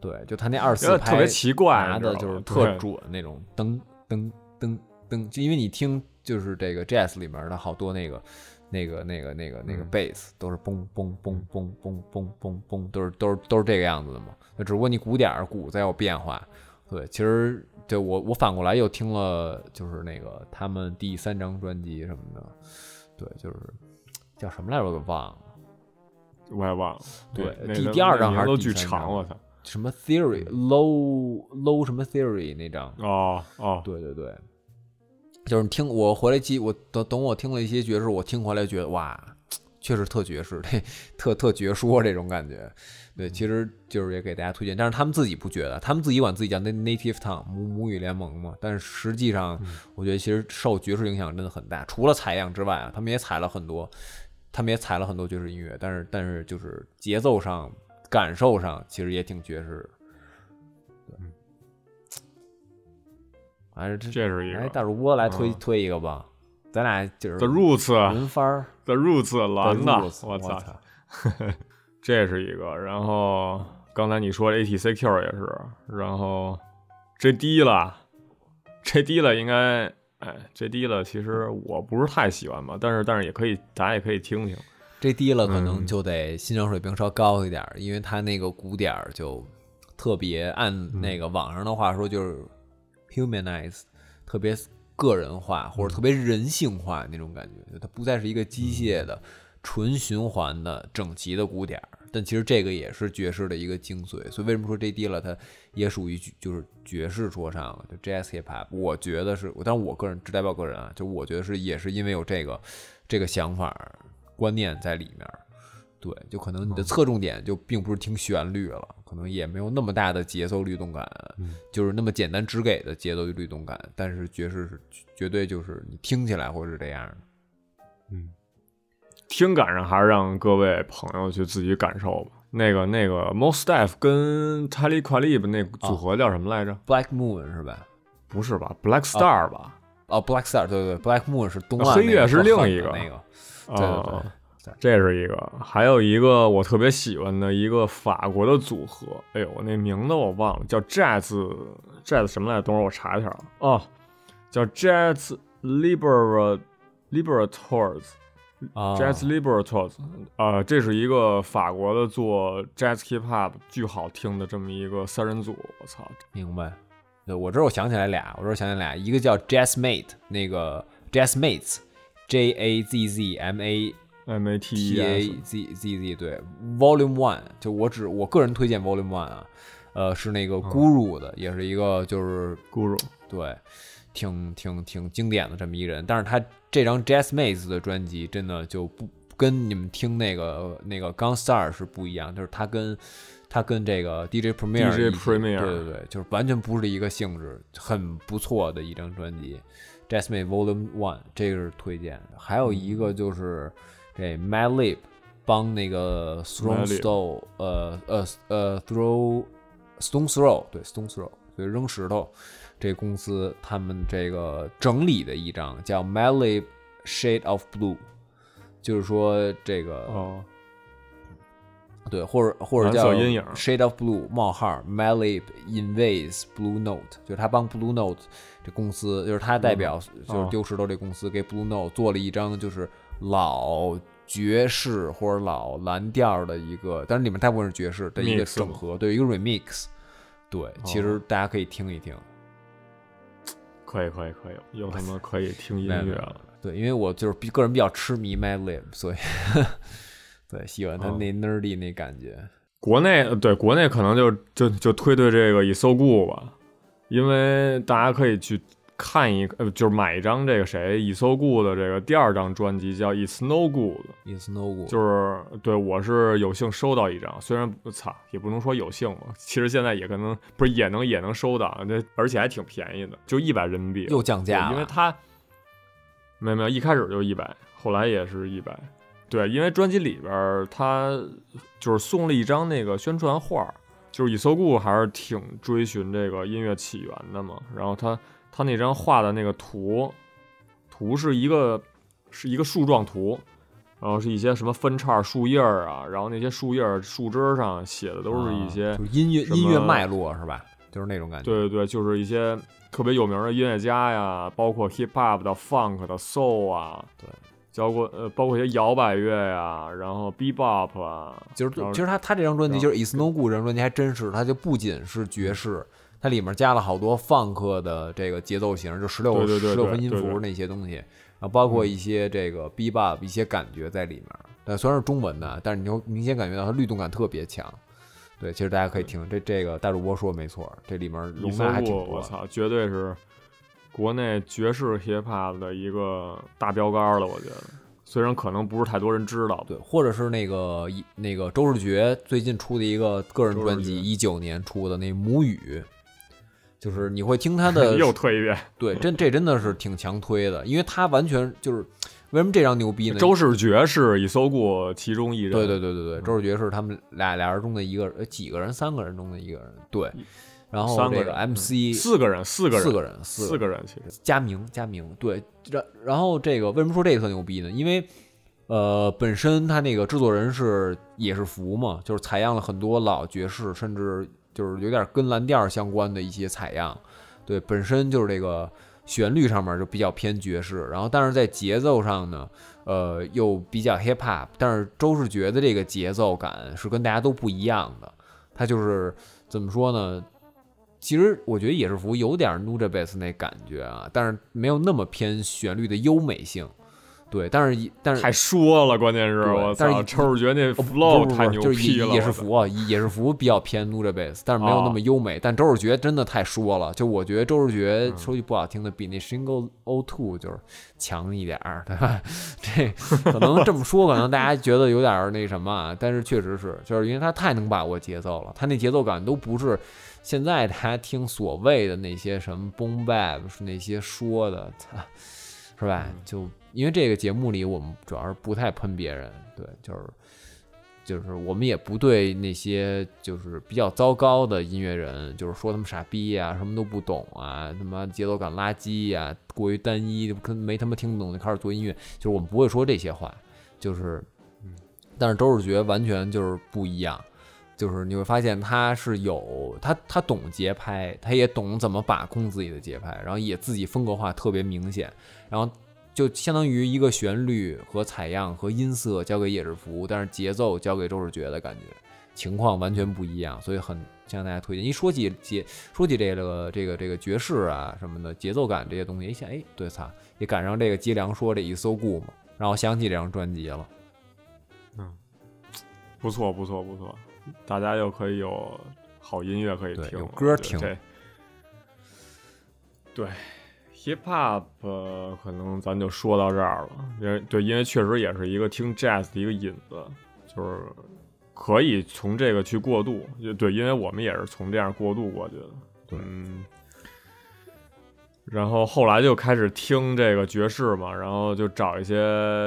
对，就他那二四拍特别奇怪，拿的就是特准那种噔噔噔噔，就因为你听就是这个 jazz 里面的好多那个那个那个那个那个 bass 都是嘣嘣嘣嘣嘣嘣嘣嘣，都是都是都是这个样子的嘛。那只不过你鼓点鼓在有变化。对，其实对我我反过来又听了就是那个他们第三张专辑什么的，对，就是叫什么来着我给忘了。我也忘了，对，第第二张还是第三张？我操，什么 theory low low 什么 theory 那张？哦哦，对对对，就是你听我回来记，我等等我听了一些爵士，我听回来觉得哇，确实特爵士，这 [laughs] 特特绝说这种感觉。对，其实就是也给大家推荐，但是他们自己不觉得，他们自己管自己叫那 native tongue 母母语联盟嘛。但是实际上，我觉得其实受爵士影响真的很大。除了采样之外啊，他们也采了很多，他们也采了很多爵士音乐，但是但是就是节奏上、感受上，其实也挺爵士。对，还是这这是一个。哎，大主播来推推一个吧，咱俩就是 The Roots，轮番儿 The Roots 蓝的，我我操，[laughs] 这是一个。然后刚才你说 ATCQ 也是，然后这低了，这低了应该，哎，这低了其实我不是太喜欢吧，但是但是也可以，大家也可以听听。这低了可能就得欣赏水平稍高一点，因为它那个鼓点儿就特别按那个网上的话说就是 humanize，特别个人化或者特别人性化那种感觉，它不再是一个机械的、纯循环的、整齐的鼓点儿。但其实这个也是爵士的一个精髓，所以为什么说这低了它也属于就是爵士说唱，就 jazz hip hop，我觉得是，但是我个人只代表个人啊，就我觉得是也是因为有这个这个想法。观念在里面，对，就可能你的侧重点就并不是听旋律了，可能也没有那么大的节奏律动感，就是那么简单只给的节奏律动感。但是爵士是绝对就是你听起来会是这样的，嗯，听感上还是让各位朋友去自己感受吧。那个那个 Mostaf 跟 Tali Qualib 那组合叫什么来着？Black Moon 是吧？不是吧？Black Star 吧？哦，Black Star，对对，Black Moon 是东岸黑月是另一个那个。对对对，这是一个，还有一个我特别喜欢的一个法国的组合。哎呦，我那名字我忘了，叫 Jazz Jazz 什么来着？等会儿我查一下啊。哦，叫 Jazz Libera Liberators，Jazz Liberators。啊，这是一个法国的做 Jazz Hip Hop 巨好听的这么一个三人组。我操，明白。对，我这我想起来俩，我这想起来俩，一个叫 Jazz Mate，那个 Jazz Mates。J A Z Z M A M A T T A Z Z Z 对，Volume One 就我只我个人推荐 Volume One 啊，呃是那个 Guru 的，也是一个就是 Guru 对，挺挺挺经典的这么一人，但是他这张 Jazz Maze 的专辑真的就不跟你们听那个那个 Gunstar 是不一样，就是他跟他跟这个 DJ Premier DJ Premier 对对对，就是完全不是一个性质，很不错的一张专辑。Jazz Maze Volume One，这个是推荐的。还有一个就是这 Madlib 帮那个 Stone Throw，呃呃呃 Throw Stone Throw，对 Stone Throw，所以扔石头这公司他们这个整理的一张叫 Madlib Shade of Blue，就是说这个哦。对，或者或者叫 Shade of Blue 冒号 Malib Invades Blue Note，就是他帮 Blue Note 这公司，就是他代表就是丢石头这公司给 Blue Note 做了一张就是老爵士或者老蓝调的一个，但是里面大部分是爵士的一个整合，对一个 remix。对，其实大家可以听一听。可以可以可以，又他妈可以听音乐了。[laughs] 对，因为我就是比个人比较痴迷 Malib，所以。[laughs] 对，喜欢他那 nerdy 那感觉。国内对国内可能就就就推推这个 Is So Good 吧，因为大家可以去看一呃，就是买一张这个谁 Is So Good 的这个第二张专辑叫 It's No Good，It's No Good，就是对我是有幸收到一张，虽然操也不能说有幸吧，其实现在也可能不是也能也能收到，这而且还挺便宜的，就一百人民币，又降价，因为它没有没有一开始就一百，后来也是一百。对，因为专辑里边他就是送了一张那个宣传画，就是 i s o Good 还是挺追寻这个音乐起源的嘛。然后他他那张画的那个图，图是一个是一个树状图，然后是一些什么分叉树叶啊，然后那些树叶树枝上写的都是一些音乐音乐脉络是吧？就是那种感觉。对对对，就是一些特别有名的音乐家呀，包括 hip hop 的、funk 的、soul 啊，对。包括呃，包括一些摇摆乐呀，然后 bebop 啊，就是其实他他这张专辑就是 Is No Good 这张专辑还真是，他就不仅是爵士，它里面加了好多放克的这个节奏型，就十六十六分音符那些东西，然后包括一些这个 bebop 一些感觉在里面。但虽然是中文的，但是你就明显感觉到它律动感特别强。对，其实大家可以听这这个大主播说没错，这里面容纳还挺多。我操，绝对是。国内爵士 hip hop 的一个大标杆了，我觉得。虽然可能不是太多人知道，对，或者是那个一那个周世觉最近出的一个个人专辑，一九年出的那母语，就是你会听他的 [laughs] 又推一遍。对，真这真的是挺强推的，因为他完全就是为什么这张牛逼呢？周世觉是以搜过其中一人，对对对对对，周世觉是他们俩俩人中的一个呃几个人，三个人中的一个人，对。然后这个三个人 MC 四个人，四个人，四个人，四四个人，其实加名加名，对，然然后这个为什么说这个特牛逼呢？因为呃，本身他那个制作人是也是福嘛，就是采样了很多老爵士，甚至就是有点跟蓝调相关的一些采样，对，本身就是这个旋律上面就比较偏爵士，然后但是在节奏上呢，呃，又比较 hip hop，但是周世觉的这个节奏感是跟大家都不一样的，他就是怎么说呢？其实我觉得也是服有点 n u j a b a s 那感觉啊，但是没有那么偏旋律的优美性。对，但是但是太说了，关键是我操，周世觉那 flow 太牛就是逼了，也也是服啊，也是服比较偏 Nuda b a s 但是没有那么优美。但周世觉真的太说了，就我觉得周世觉说句不好听的，比那 Single O Two 就是强一点儿，对吧？[laughs] 这可能这么说，可能大家觉得有点儿那什么啊，但是确实是，就是因为他太能把握节奏了，他那节奏感都不是现在大家听所谓的那些什么 boom bap 是那些说的，操，是吧？就因为这个节目里，我们主要是不太喷别人，对，就是就是我们也不对那些就是比较糟糕的音乐人，就是说他们傻逼呀、什么都不懂啊，他妈节奏感垃圾呀、过于单一，跟没他妈听懂就开始做音乐，就是我们不会说这些话，就是，但是周世觉完全就是不一样。就是你会发现他是有他他懂节拍，他也懂怎么把控自己的节拍，然后也自己风格化特别明显，然后就相当于一个旋律和采样和音色交给叶志福，但是节奏交给周世觉的感觉，情况完全不一样，所以很向大家推荐。一说起节，说起这个这个这个爵士啊什么的节奏感这些东西，一想哎，对擦，也赶上这个基良说这一搜故嘛，让我想起这张专辑了。嗯不错不错不错，大家又可以有好音乐可以听有歌听这对，hip hop、可能咱就说到这儿了，因为对，因为确实也是一个听 jazz 的一个引子，就是可以从这个去过渡，就对，因为我们也是从这样过渡过去的，嗯。然后后来就开始听这个爵士嘛，然后就找一些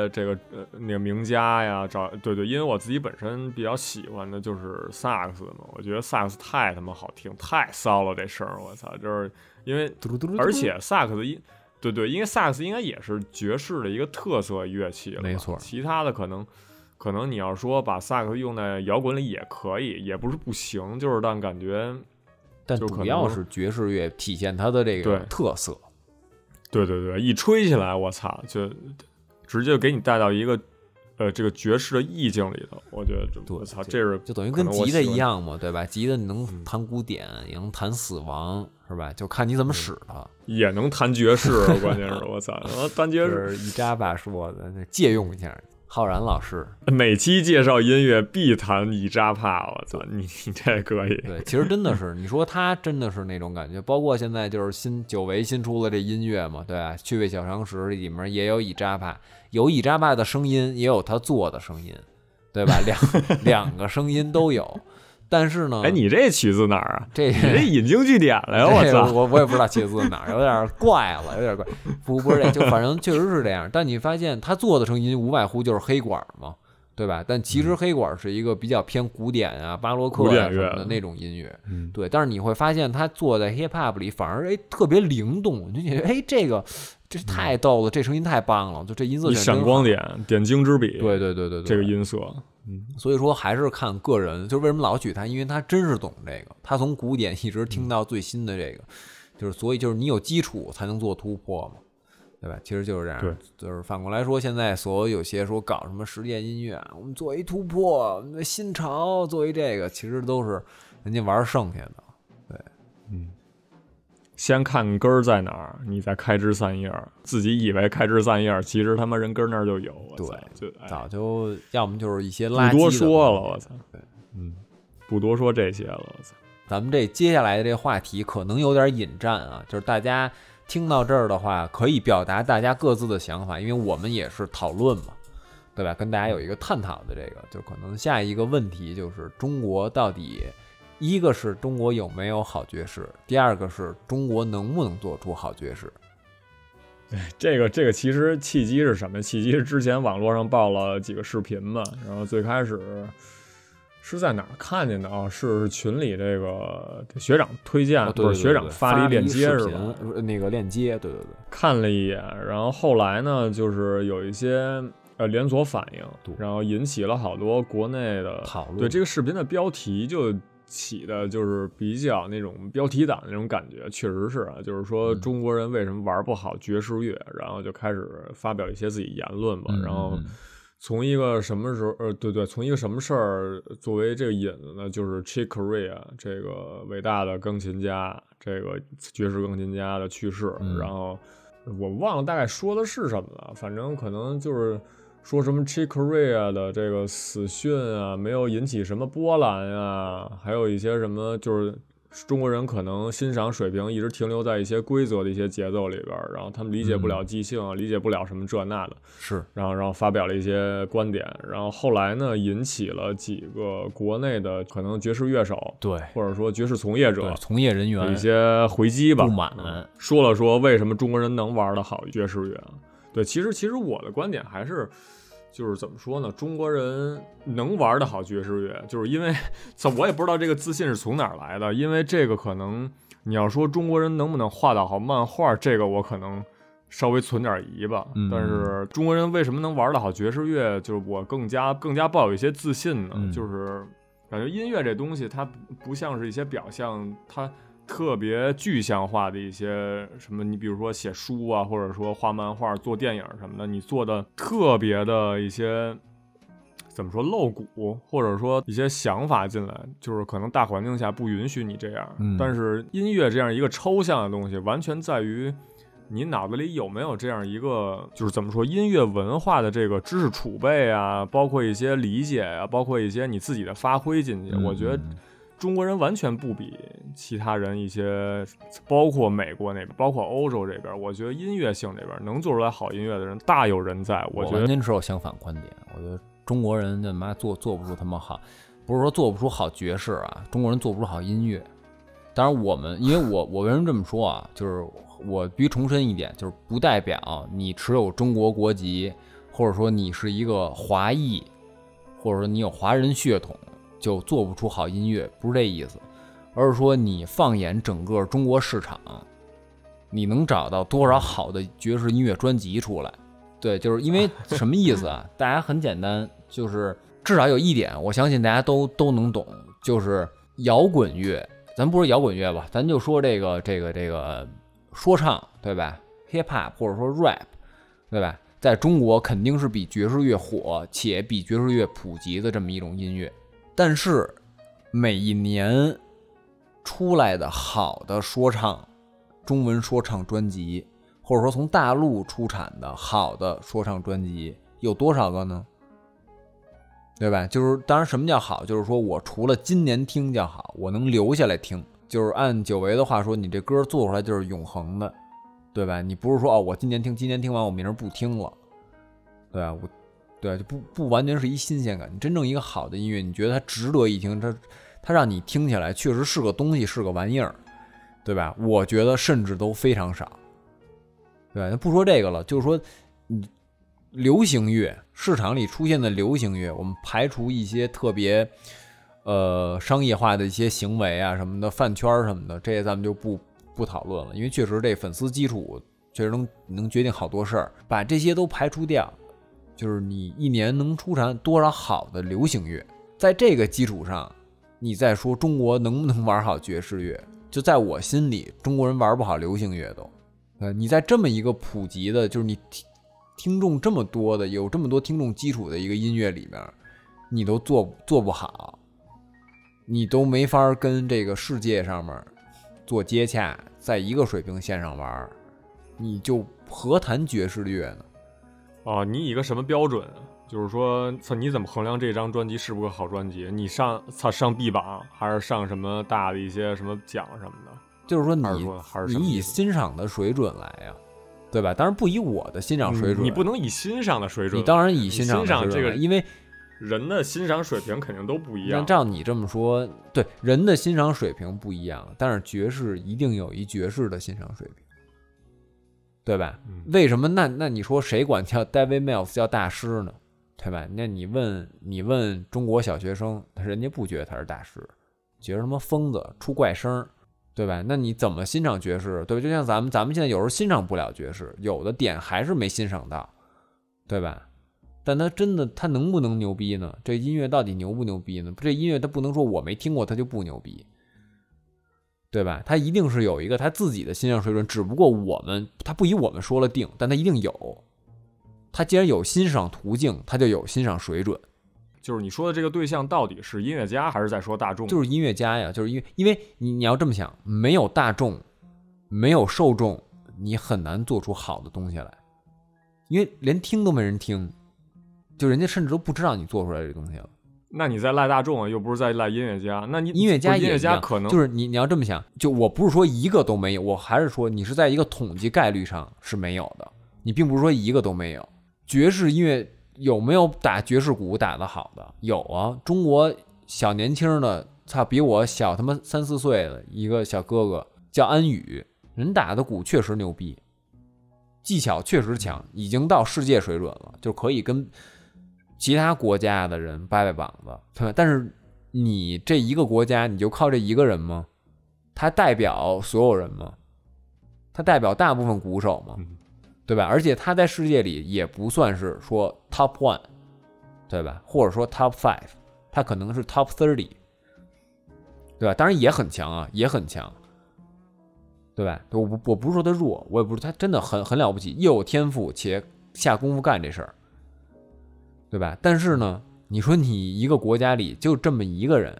这个呃那个名家呀，找对对，因为我自己本身比较喜欢的就是萨克斯嘛，我觉得萨克斯太他妈好听，太骚了这声儿，我操，就是因为而且萨克斯音，对对，因为萨克斯应该也是爵士的一个特色乐器没错其他的可能可能你要说把萨克斯用在摇滚里也可以，也不是不行，就是但感觉但就主要是爵士乐体现它的这个对特色。对对对，一吹起来，我操，就直接给你带到一个呃这个爵士的意境里头。我觉得我操，这是就等于跟吉他一样嘛，对吧？吉他你能弹古典，也能弹死亡，是吧？就看你怎么使它。也能弹爵士，关键是我操，[laughs] 弹爵士，是一扎巴说的，那借用一下。浩然老师，每期介绍音乐必弹以扎帕，我操，你 [laughs] 你这可以，对，其实真的是，你说他真的是那种感觉，包括现在就是新久违新出的这音乐嘛，对吧？趣味小常识里面也有以扎帕，有以扎帕的声音，也有他做的声音，对吧？两 [laughs] 两个声音都有，但是呢，哎，你这取自哪儿啊？这你这引经据典了呀，[laughs] 我操！我我也不知道取自哪儿，有点怪了，有点怪。不不是这，就反正确实是这样。但你发现他做的声音无外乎就是黑管嘛，对吧？但其实黑管是一个比较偏古典啊、巴洛克啊什么的那种音乐，嗯对。但是你会发现他做在 hip hop 里反而哎特别灵动，你就觉得哎这个这太逗了，这声音太棒了，就这音色闪光。点，点睛之笔，对对对对对，这个音色，嗯所以说还是看个人，就是为什么老举他，因为他真是懂这个，他从古典一直听到最新的这个，就是所以就是你有基础才能做突破嘛，对吧？其实就是这样，对，就是反过来说，现在所有有些说搞什么实践音乐，我们做一突破，我们新潮，做一这个，其实都是人家玩剩下的。先看根儿在哪儿，你再开枝散叶儿。自己以为开枝散叶儿，其实他妈人根儿那儿就有。对就哎早就要么就是一些垃圾不多说了，我操。对，嗯，不多说这些了，我操。咱们这接下来的这话题可能有点引战啊，就是大家听到这儿的话，可以表达大家各自的想法，因为我们也是讨论嘛，对吧？跟大家有一个探讨的这个，就可能下一个问题就是中国到底，一个是中国有没有好爵士，第二个是中国能不能做出好爵士。对，这个这个其实契机是什么？契机是之前网络上爆了几个视频嘛，然后最开始。是在哪儿看见的啊？是群里这个学长推荐，不是学长发了一链接是吧？那个链接，对对对，看了一眼，然后后来呢，就是有一些呃连锁反应，然后引起了好多国内的讨论。对这个视频的标题就起的就是比较那种标题党那种感觉，确实是啊，就是说中国人为什么玩不好爵士乐，然后就开始发表一些自己言论嘛，然后。从一个什么时候？呃，对对，从一个什么事儿作为这个引子呢？就是 Chick Corea 这个伟大的钢琴家，这个爵士钢琴家的去世。然后我忘了大概说的是什么了，反正可能就是说什么 Chick Corea 的这个死讯啊，没有引起什么波澜啊，还有一些什么就是。中国人可能欣赏水平一直停留在一些规则的一些节奏里边，然后他们理解不了即兴，理解不了什么这那的，是，然后然后发表了一些观点，然后后来呢，引起了几个国内的可能爵士乐手，对，或者说爵士从业者、从业人员一些回击吧，不满，说了说为什么中国人能玩的好爵士乐，对，其实其实我的观点还是。就是怎么说呢？中国人能玩得好爵士乐，就是因为，我也不知道这个自信是从哪儿来的。因为这个可能，你要说中国人能不能画到好漫画，这个我可能稍微存点疑吧。但是中国人为什么能玩得好爵士乐，就是我更加更加抱有一些自信呢？就是感觉音乐这东西，它不像是一些表象，它。特别具象化的一些什么，你比如说写书啊，或者说画漫画、做电影什么的，你做的特别的一些怎么说露骨，或者说一些想法进来，就是可能大环境下不允许你这样。但是音乐这样一个抽象的东西，完全在于你脑子里有没有这样一个，就是怎么说音乐文化的这个知识储备啊，包括一些理解啊，包括一些你自己的发挥进去，我觉得。中国人完全不比其他人一些，包括美国那边，包括欧洲这边，我觉得音乐性这边能做出来好音乐的人大有人在。我觉得您持有相反观点。我觉得中国人他妈做做不出他妈好，不是说做不出好爵士啊，中国人做不出好音乐。当然，我们因为我 [laughs] 我为什么这么说啊？就是我必须重申一点，就是不代表你持有中国国籍，或者说你是一个华裔，或者说你有华人血统。就做不出好音乐，不是这意思，而是说你放眼整个中国市场，你能找到多少好的爵士音乐专辑出来？对，就是因为什么意思啊？[laughs] 大家很简单，就是至少有一点，我相信大家都都能懂，就是摇滚乐，咱不说摇滚乐吧，咱就说这个这个这个说唱，对吧？hip hop 或者说 rap，对吧？在中国肯定是比爵士乐火且比爵士乐普及的这么一种音乐。但是，每一年出来的好的说唱、中文说唱专辑，或者说从大陆出产的好的说唱专辑，有多少个呢？对吧？就是当然，什么叫好？就是说我除了今年听叫好，我能留下来听。就是按久违的话说，你这歌做出来就是永恒的，对吧？你不是说哦，我今年听，今年听完我明儿不听了，对吧？我。对，就不不完全是一新鲜感。真正一个好的音乐，你觉得它值得一听，它它让你听起来确实是个东西，是个玩意儿，对吧？我觉得甚至都非常少。对，那不说这个了，就是说，你流行乐市场里出现的流行乐，我们排除一些特别呃商业化的一些行为啊什么的，饭圈什么的，这些咱们就不不讨论了，因为确实这粉丝基础确实能能决定好多事儿。把这些都排除掉。就是你一年能出产多少好的流行乐，在这个基础上，你再说中国能不能玩好爵士乐？就在我心里，中国人玩不好流行乐都。呃，你在这么一个普及的，就是你听听众这么多的，有这么多听众基础的一个音乐里面，你都做做不好，你都没法跟这个世界上面做接洽，在一个水平线上玩，你就何谈爵士乐呢？哦，你以一个什么标准？就是说，操，你怎么衡量这张专辑是不是个好专辑？你上操上 B 榜，还是上什么大的一些什么奖什么的？就是说你还是你以欣赏的水准来呀，对吧？当然不以我的欣赏水准，你你不能以欣赏的水准，你当然以欣赏的水准因为人的欣赏水平肯定都不一样。那照你这么说，对人的欣赏水平不一样，但是爵士一定有一爵士的欣赏水平，对吧？嗯为什么？那那你说谁管叫 David Mills 叫大师呢？对吧？那你问你问中国小学生，人家不觉得他是大师，觉得什么疯子出怪声儿，对吧？那你怎么欣赏爵士？对吧？就像咱们咱们现在有时候欣赏不了爵士，有的点还是没欣赏到，对吧？但他真的他能不能牛逼呢？这音乐到底牛不牛逼呢？这音乐他不能说我没听过他就不牛逼，对吧？他一定是有一个他自己的欣赏水准，只不过我们他不以我们说了定，但他一定有。他既然有欣赏途径，他就有欣赏水准，就是你说的这个对象到底是音乐家还是在说大众？就是音乐家呀，就是因为因为你你要这么想，没有大众，没有受众，你很难做出好的东西来，因为连听都没人听，就人家甚至都不知道你做出来这东西了。那你在赖大众啊，又不是在赖音乐家。那你音乐家音乐家可能就是你你要这么想，就我不是说一个都没有，我还是说你是在一个统计概率上是没有的，你并不是说一个都没有。爵士音乐有没有打爵士鼓打得好的？有啊，中国小年轻的，操，比我小他妈三四岁的一个小哥哥叫安宇，人打的鼓确实牛逼，技巧确实强，已经到世界水准了，就可以跟其他国家的人掰掰膀子，对吧？但是你这一个国家，你就靠这一个人吗？他代表所有人吗？他代表大部分鼓手吗？嗯对吧？而且他在世界里也不算是说 top one，对吧？或者说 top five，他可能是 top thirty，对吧？当然也很强啊，也很强，对吧？我不我不是说他弱，我也不是他真的很很了不起，又有天赋且下功夫干这事儿，对吧？但是呢，你说你一个国家里就这么一个人，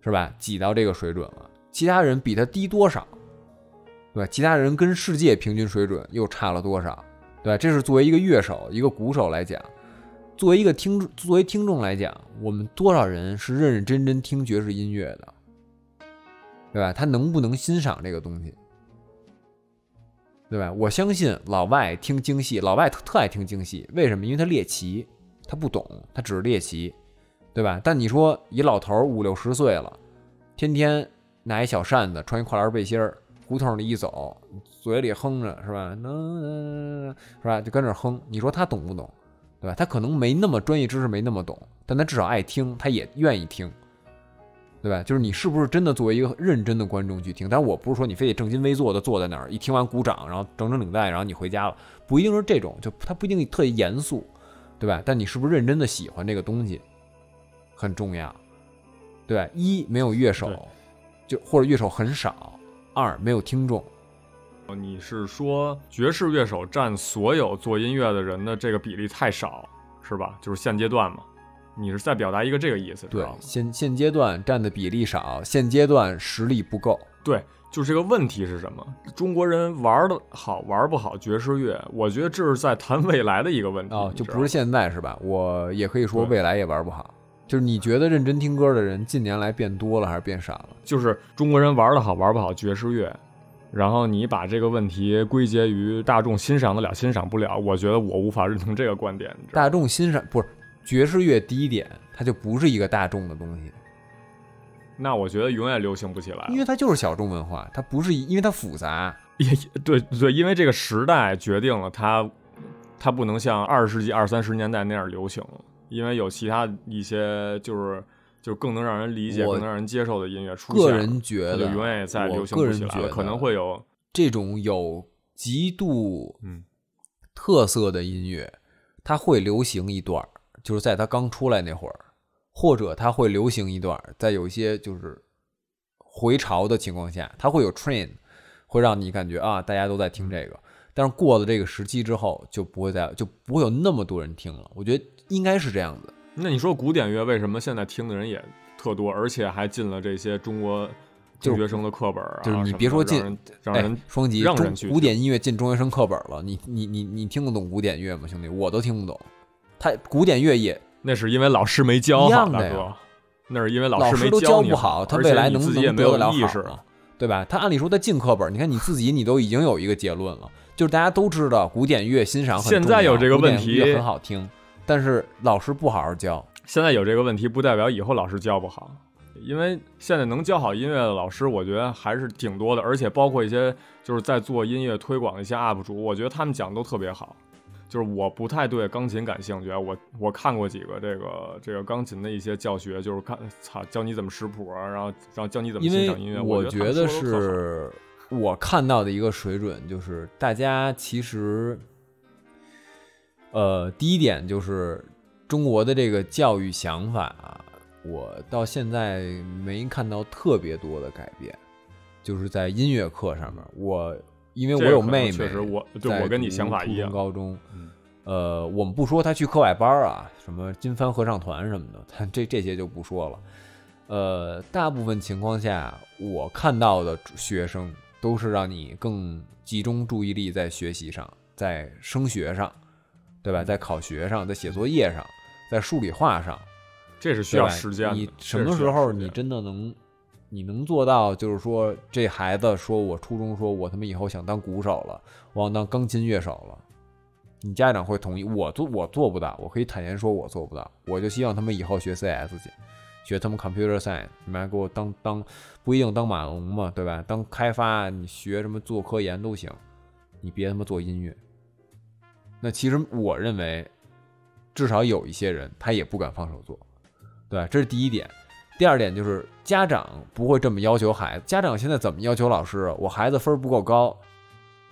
是吧？挤到这个水准了，其他人比他低多少？对吧？其他人跟世界平均水准又差了多少？对吧？这是作为一个乐手、一个鼓手来讲，作为一个听作为听众来讲，我们多少人是认认真真听爵士音乐的？对吧？他能不能欣赏这个东西？对吧？我相信老外听京戏，老外特特爱听京戏，为什么？因为他猎奇，他不懂，他只是猎奇，对吧？但你说一老头儿五六十岁了，天天拿一小扇子，穿一跨栏背心儿，胡同里一走，嘴里哼着是吧？能是吧？就跟着哼。你说他懂不懂？对吧？他可能没那么专业知识，没那么懂，但他至少爱听，他也愿意听，对吧？就是你是不是真的作为一个认真的观众去听？但我不是说你非得正襟危坐的坐在那儿，一听完鼓掌，然后整整领带，然后你回家了，不一定是这种，就他不一定特严肃，对吧？但你是不是认真的喜欢这个东西，很重要，对吧？一没有乐手，就或者乐手很少；二没有听众，你是说爵士乐手占所有做音乐的人的这个比例太少，是吧？就是现阶段嘛，你是在表达一个这个意思，知对吗？现现阶段占的比例少，现阶段实力不够。对，就是这个问题是什么？中国人玩的好玩不好爵士乐，我觉得这是在谈未来的一个问题。哦，你知道吗就不是现在是吧？我也可以说未来也玩不好。就是你觉得认真听歌的人近年来变多了还是变少了？就是中国人玩的好玩不好爵士乐，然后你把这个问题归结于大众欣赏得了欣赏不了，我觉得我无法认同这个观点。大众欣赏不是爵士乐第一点，它就不是一个大众的东西，那我觉得永远流行不起来因为它就是小众文化，它不是因为它复杂。也对对，因为这个时代决定了它，它不能像二十世纪二三十年代那样流行，因为有其他一些就是就更能让人理解、更能让人接受的音乐出现，个人觉得，就永远也在流行不起来了，个人觉得可能会有这种有极度嗯特色的音乐，它会流行一段儿，就是在它刚出来那会儿，或者它会流行一段，在有一些就是回潮的情况下，它会有 train，会让你感觉啊，大家都在听这个。但是过了这个时期之后，就不会再就不会有那么多人听了。我觉得应该是这样子。那你说古典乐为什么现在听的人也特多，而且还进了这些中国中学生的课本啊？就是你别说进让人双击让人去古典音乐进中学生课本了，你你你你听得懂古典乐吗，兄弟？我都听不懂。他古典乐也那是因为老师没教好，一样的呀大哥，那是因为老师没都教你不好，他未来能你自己也没有意识。了？对吧？他按理说他进课本，你看你自己你都已经有一个结论了，就是大家都知道古典乐欣赏很现在有这个问题很好听，但是老师不好好教，现在有这个问题，不代表以后老师教不好，因为现在能教好音乐的老师，我觉得还是挺多的，而且包括一些就是在做音乐推广的一些 UP 主，我觉得他们讲都特别好。就是我不太对钢琴感兴趣，我我看过几个这个这个钢琴的一些教学，就是看操教你怎么识谱啊，然后然后教你怎么欣赏音乐。我觉得是我看到的一个水准，就是大家其实，呃，第一点就是中国的这个教育想法啊，我到现在没看到特别多的改变，就是在音乐课上面，我因为我有妹妹，确实我对我跟你想法一样高中，嗯呃，我们不说他去课外班儿啊，什么金帆合唱团什么的，他这这些就不说了。呃，大部分情况下，我看到的学生都是让你更集中注意力在学习上，在升学上，对吧？在考学上，在写作业上，在数理化上，这是需？要时间的。你什么时候你真的能，你能做到？就是说，这孩子说我初中说我他妈以后想当鼓手了，我想当钢琴乐手了，你家长会同意？我做我做不到，我可以坦言说我做不到。我就希望他们以后学 CS 去，学他们 computer science，你妈给我当当不一定当马龙嘛，对吧？当开发，你学什么做科研都行，你别他妈做音乐。那其实我认为，至少有一些人他也不敢放手做，对吧？这是第一点。第二点就是家长不会这么要求孩子，家长现在怎么要求老师啊？我孩子分儿不够高，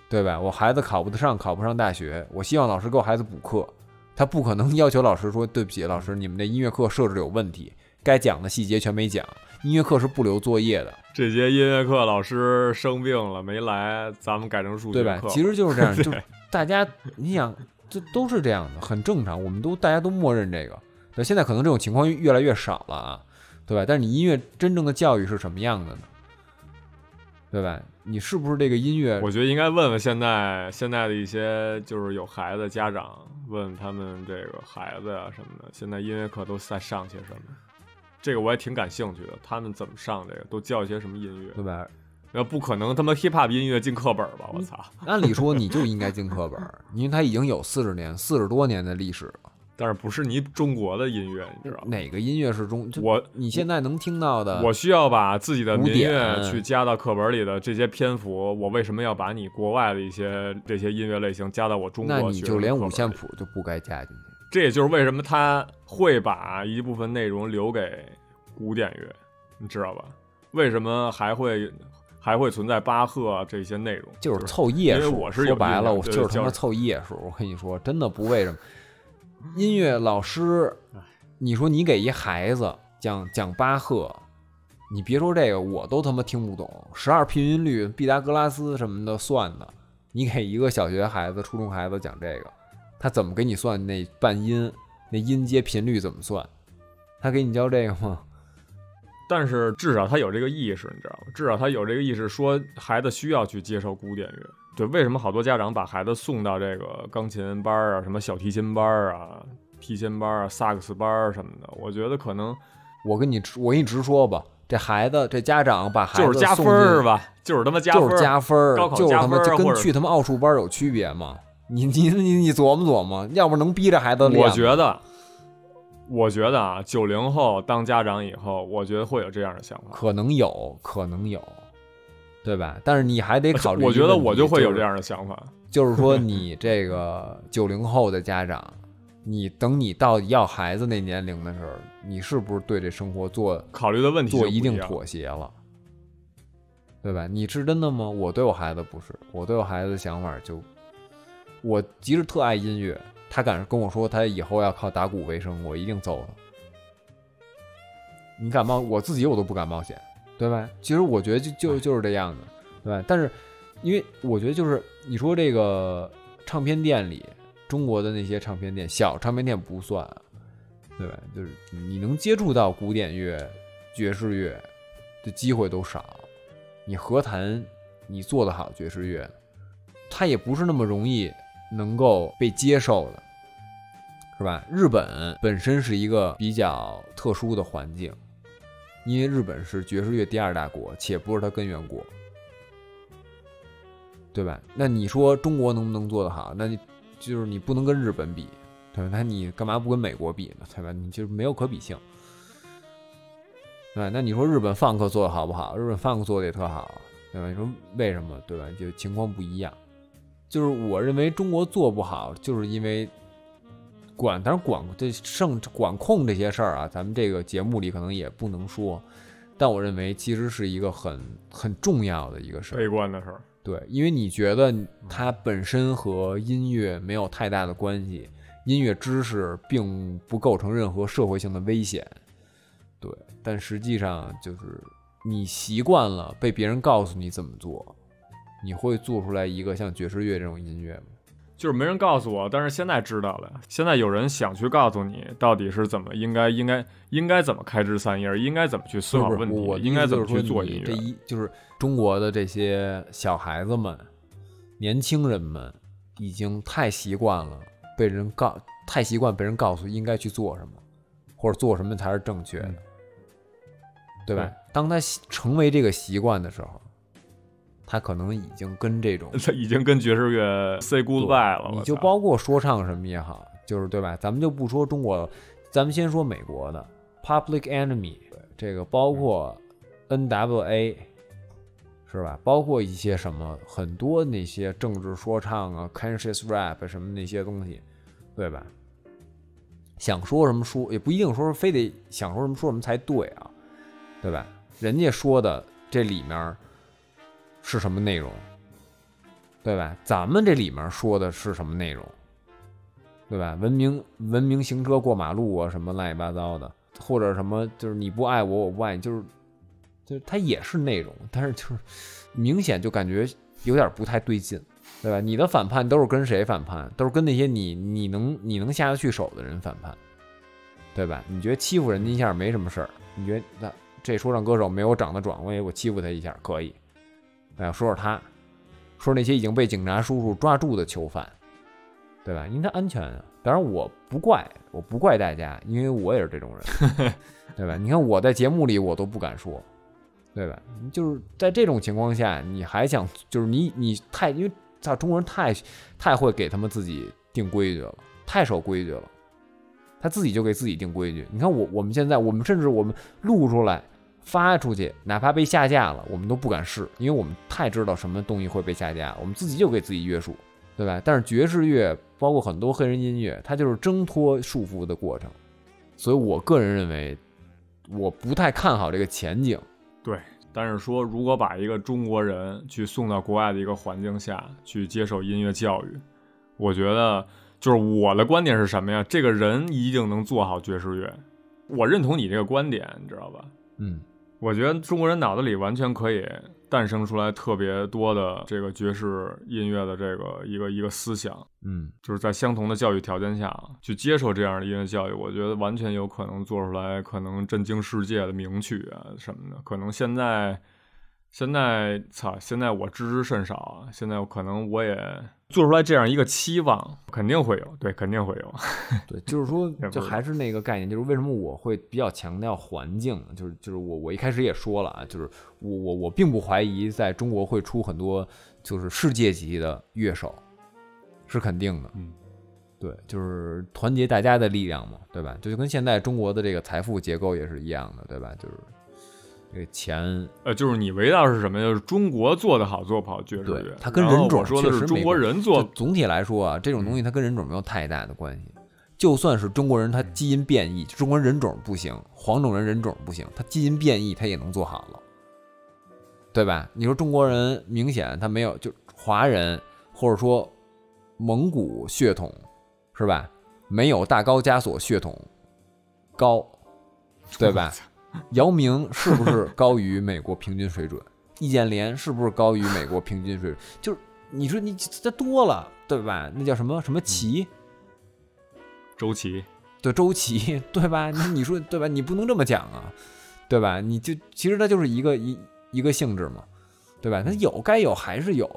对吧？我孩子考不得上，考不上大学，我希望老师给我孩子补课。他不可能要求老师说：“对不起，老师，你们的音乐课设置有问题，该讲的细节全没讲。音乐课是不留作业的，这节音乐课老师生病了没来，咱们改成数学课对吧。[laughs] 其实就是这样，就大家你想，这都是这样的，很正常，我们都大家都默认这个。那，现在可能这种情况越来越少了啊，对吧？但是你音乐真正的教育是什么样的呢？对吧？你是不是这个音乐？我觉得应该问问现在现在的一些就是有孩子的家长，问问他们这个孩子呀、什么的，现在音乐课都在上些什么？这个我也挺感兴趣的，他们怎么上这个，都教一些什么音乐？对吧？那不可能他妈 hip hop 音乐进课本吧？我操！按理说你就应该进课本儿，因为它已经有四十年、四十多年的历史了。但是不是你中国的音乐，你知道吗？哪个音乐是中？我你现在能听到的，我需要把自己的古民乐典去加到课本里的这些篇幅，我为什么要把你国外的一些这些音乐类型加到我中国那你就连五线谱就不该加进去。这也就是为什么他会把一部分内容留给古典乐，你知道吧？为什么还会还会存在巴赫这些内容？就是凑页数因为数。我是有说白了，我就是他妈凑页数。我跟你说，真的不为什么。音乐老师，你说你给一孩子讲讲巴赫，你别说这个，我都他妈听不懂。十二平匀律、毕达哥拉斯什么的算的，你给一个小学孩子、初中孩子讲这个，他怎么给你算那半音、那音阶频率怎么算？他给你教这个吗？但是至少他有这个意识，你知道吗？至少他有这个意识，说孩子需要去接受古典乐。对，为什么好多家长把孩子送到这个钢琴班儿啊、什么小提琴班儿啊、提琴班啊、萨克斯班儿什么的？我觉得可能我跟你直我跟你直说吧，这孩子这家长把孩子就是加分送进儿吧，就是他妈加分儿，就是加分儿高，考就是他妈就跟去他妈奥数班有区别吗？你你你你琢磨琢磨，要不能逼着孩子练。我觉得，我觉得啊，九零后当家长以后，我觉得会有这样的想法。可能有，可能有，对吧？但是你还得考虑我觉得我就会有这样的想法。[laughs] 就是说，你这个九零后的家长，你等你到要孩子那年龄的时候，你是不是对这生活做考虑的问题就做一定妥协了？对吧？你是真的吗？我对我孩子不是，我对我孩子的想法就，我即使特爱音乐，他敢跟我说他以后要靠打鼓为生，我一定揍他。你敢冒？我自己我都不敢冒险，对吧？其实我觉得就就就是这样的，对吧？但是因为我觉得就是你说这个唱片店里，中国的那些唱片店，小唱片店不算啊，对吧？就是你能接触到古典乐、爵士乐的机会都少，你何谈你做得好爵士乐？它也不是那么容易能够被接受的，是吧？日本本身是一个比较特殊的环境，因为日本是爵士乐第二大国，且不是它根源国，对吧？那你说中国能不能做得好？那你就是你不能跟日本比，对吧？那你干嘛不跟美国比呢？对吧？你就是没有可比性，对吧？那你说日本放克做的好不好？日本放克做的也特好，对吧？你说为什么？对吧？就情况不一样。就是我认为中国做不好，就是因为管，当然管这胜管控这些事儿啊，咱们这个节目里可能也不能说，但我认为其实是一个很很重要的一个事儿。悲观的事儿。对，因为你觉得它本身和音乐没有太大的关系，音乐知识并不构成任何社会性的危险。对，但实际上就是你习惯了被别人告诉你怎么做，你会做出来一个像爵士乐这种音乐吗？就是没人告诉我，但是现在知道了。现在有人想去告诉你，到底是怎么应该应该应该怎么开枝散叶，应该怎么去思考问题，我应该怎么去做音乐。这一就是中国的这些小孩子们、年轻人们，已经太习惯了被人告，太习惯被人告诉应该去做什么，或者做什么才是正确的，对吧？当他成为这个习惯的时候。他可能已经跟这种，他已经跟爵士乐 say goodbye 了。你就包括说唱什么也好，就是对吧？咱们就不说中国，咱们先说美国的 Public Enemy，这个包括 N.W.A，是吧？包括一些什么很多那些政治说唱啊，Conscious Rap 什么那些东西，对吧？想说什么说，也不一定说非得想说什么说什么才对啊，对吧？人家说的这里面。是什么内容，对吧？咱们这里面说的是什么内容，对吧？文明文明行车过马路啊，什么乱七八糟的，或者什么就是你不爱我，我不爱你，就是就是它也是内容，但是就是明显就感觉有点不太对劲，对吧？你的反叛都是跟谁反叛？都是跟那些你你能你能下得去手的人反叛，对吧？你觉得欺负人家一下没什么事儿？你觉得那这说唱歌手没有长得壮，我也我欺负他一下可以？哎，说说他，说那些已经被警察叔叔抓住的囚犯，对吧？因为他安全啊。当然，我不怪，我不怪大家，因为我也是这种人，[laughs] 对吧？你看我在节目里我都不敢说，对吧？就是在这种情况下，你还想，就是你你太，因为操，中国人太太会给他们自己定规矩了，太守规矩了，他自己就给自己定规矩。你看我我们现在，我们甚至我们录出来。发出去，哪怕被下架了，我们都不敢试，因为我们太知道什么东西会被下架，我们自己就给自己约束，对吧？但是爵士乐，包括很多黑人音乐，它就是挣脱束缚的过程，所以我个人认为，我不太看好这个前景。对，但是说如果把一个中国人去送到国外的一个环境下去接受音乐教育，我觉得就是我的观点是什么呀？这个人一定能做好爵士乐，我认同你这个观点，你知道吧？嗯。我觉得中国人脑子里完全可以诞生出来特别多的这个爵士音乐的这个一个一个思想，嗯，就是在相同的教育条件下去接受这样的音乐教育，我觉得完全有可能做出来可能震惊世界的名曲啊什么的。可能现在，现在操，现在我知之甚少啊，现在可能我也。做出来这样一个期望，肯定会有，对，肯定会有。对，就是说，[laughs] 就还是那个概念，就是为什么我会比较强调环境，就是就是我我一开始也说了啊，就是我我我并不怀疑在中国会出很多就是世界级的乐手，是肯定的。嗯，对，就是团结大家的力量嘛，对吧？就跟现在中国的这个财富结构也是一样的，对吧？就是。这个钱，呃，就是你围绕是什么呀？就是中国做的好，做不好爵士乐。它跟人种说的是中国人做。总体来说啊，这种东西它跟人种没有太大的关系。就算是中国人，他基因变异，中国人种不行，黄种人人种不行，他基因变异他也能做好了，对吧？你说中国人明显他没有，就华人或者说蒙古血统，是吧？没有大高加索血统高，对吧？姚明是不是高于美国平均水准？[laughs] 易建联是不是高于美国平均水准？就是你说你这多了，对吧？那叫什么什么齐？周琦？对，周琦，[laughs] 对吧？你你说对吧？你不能这么讲啊，对吧？你就其实它就是一个一一个性质嘛，对吧？它有该有还是有，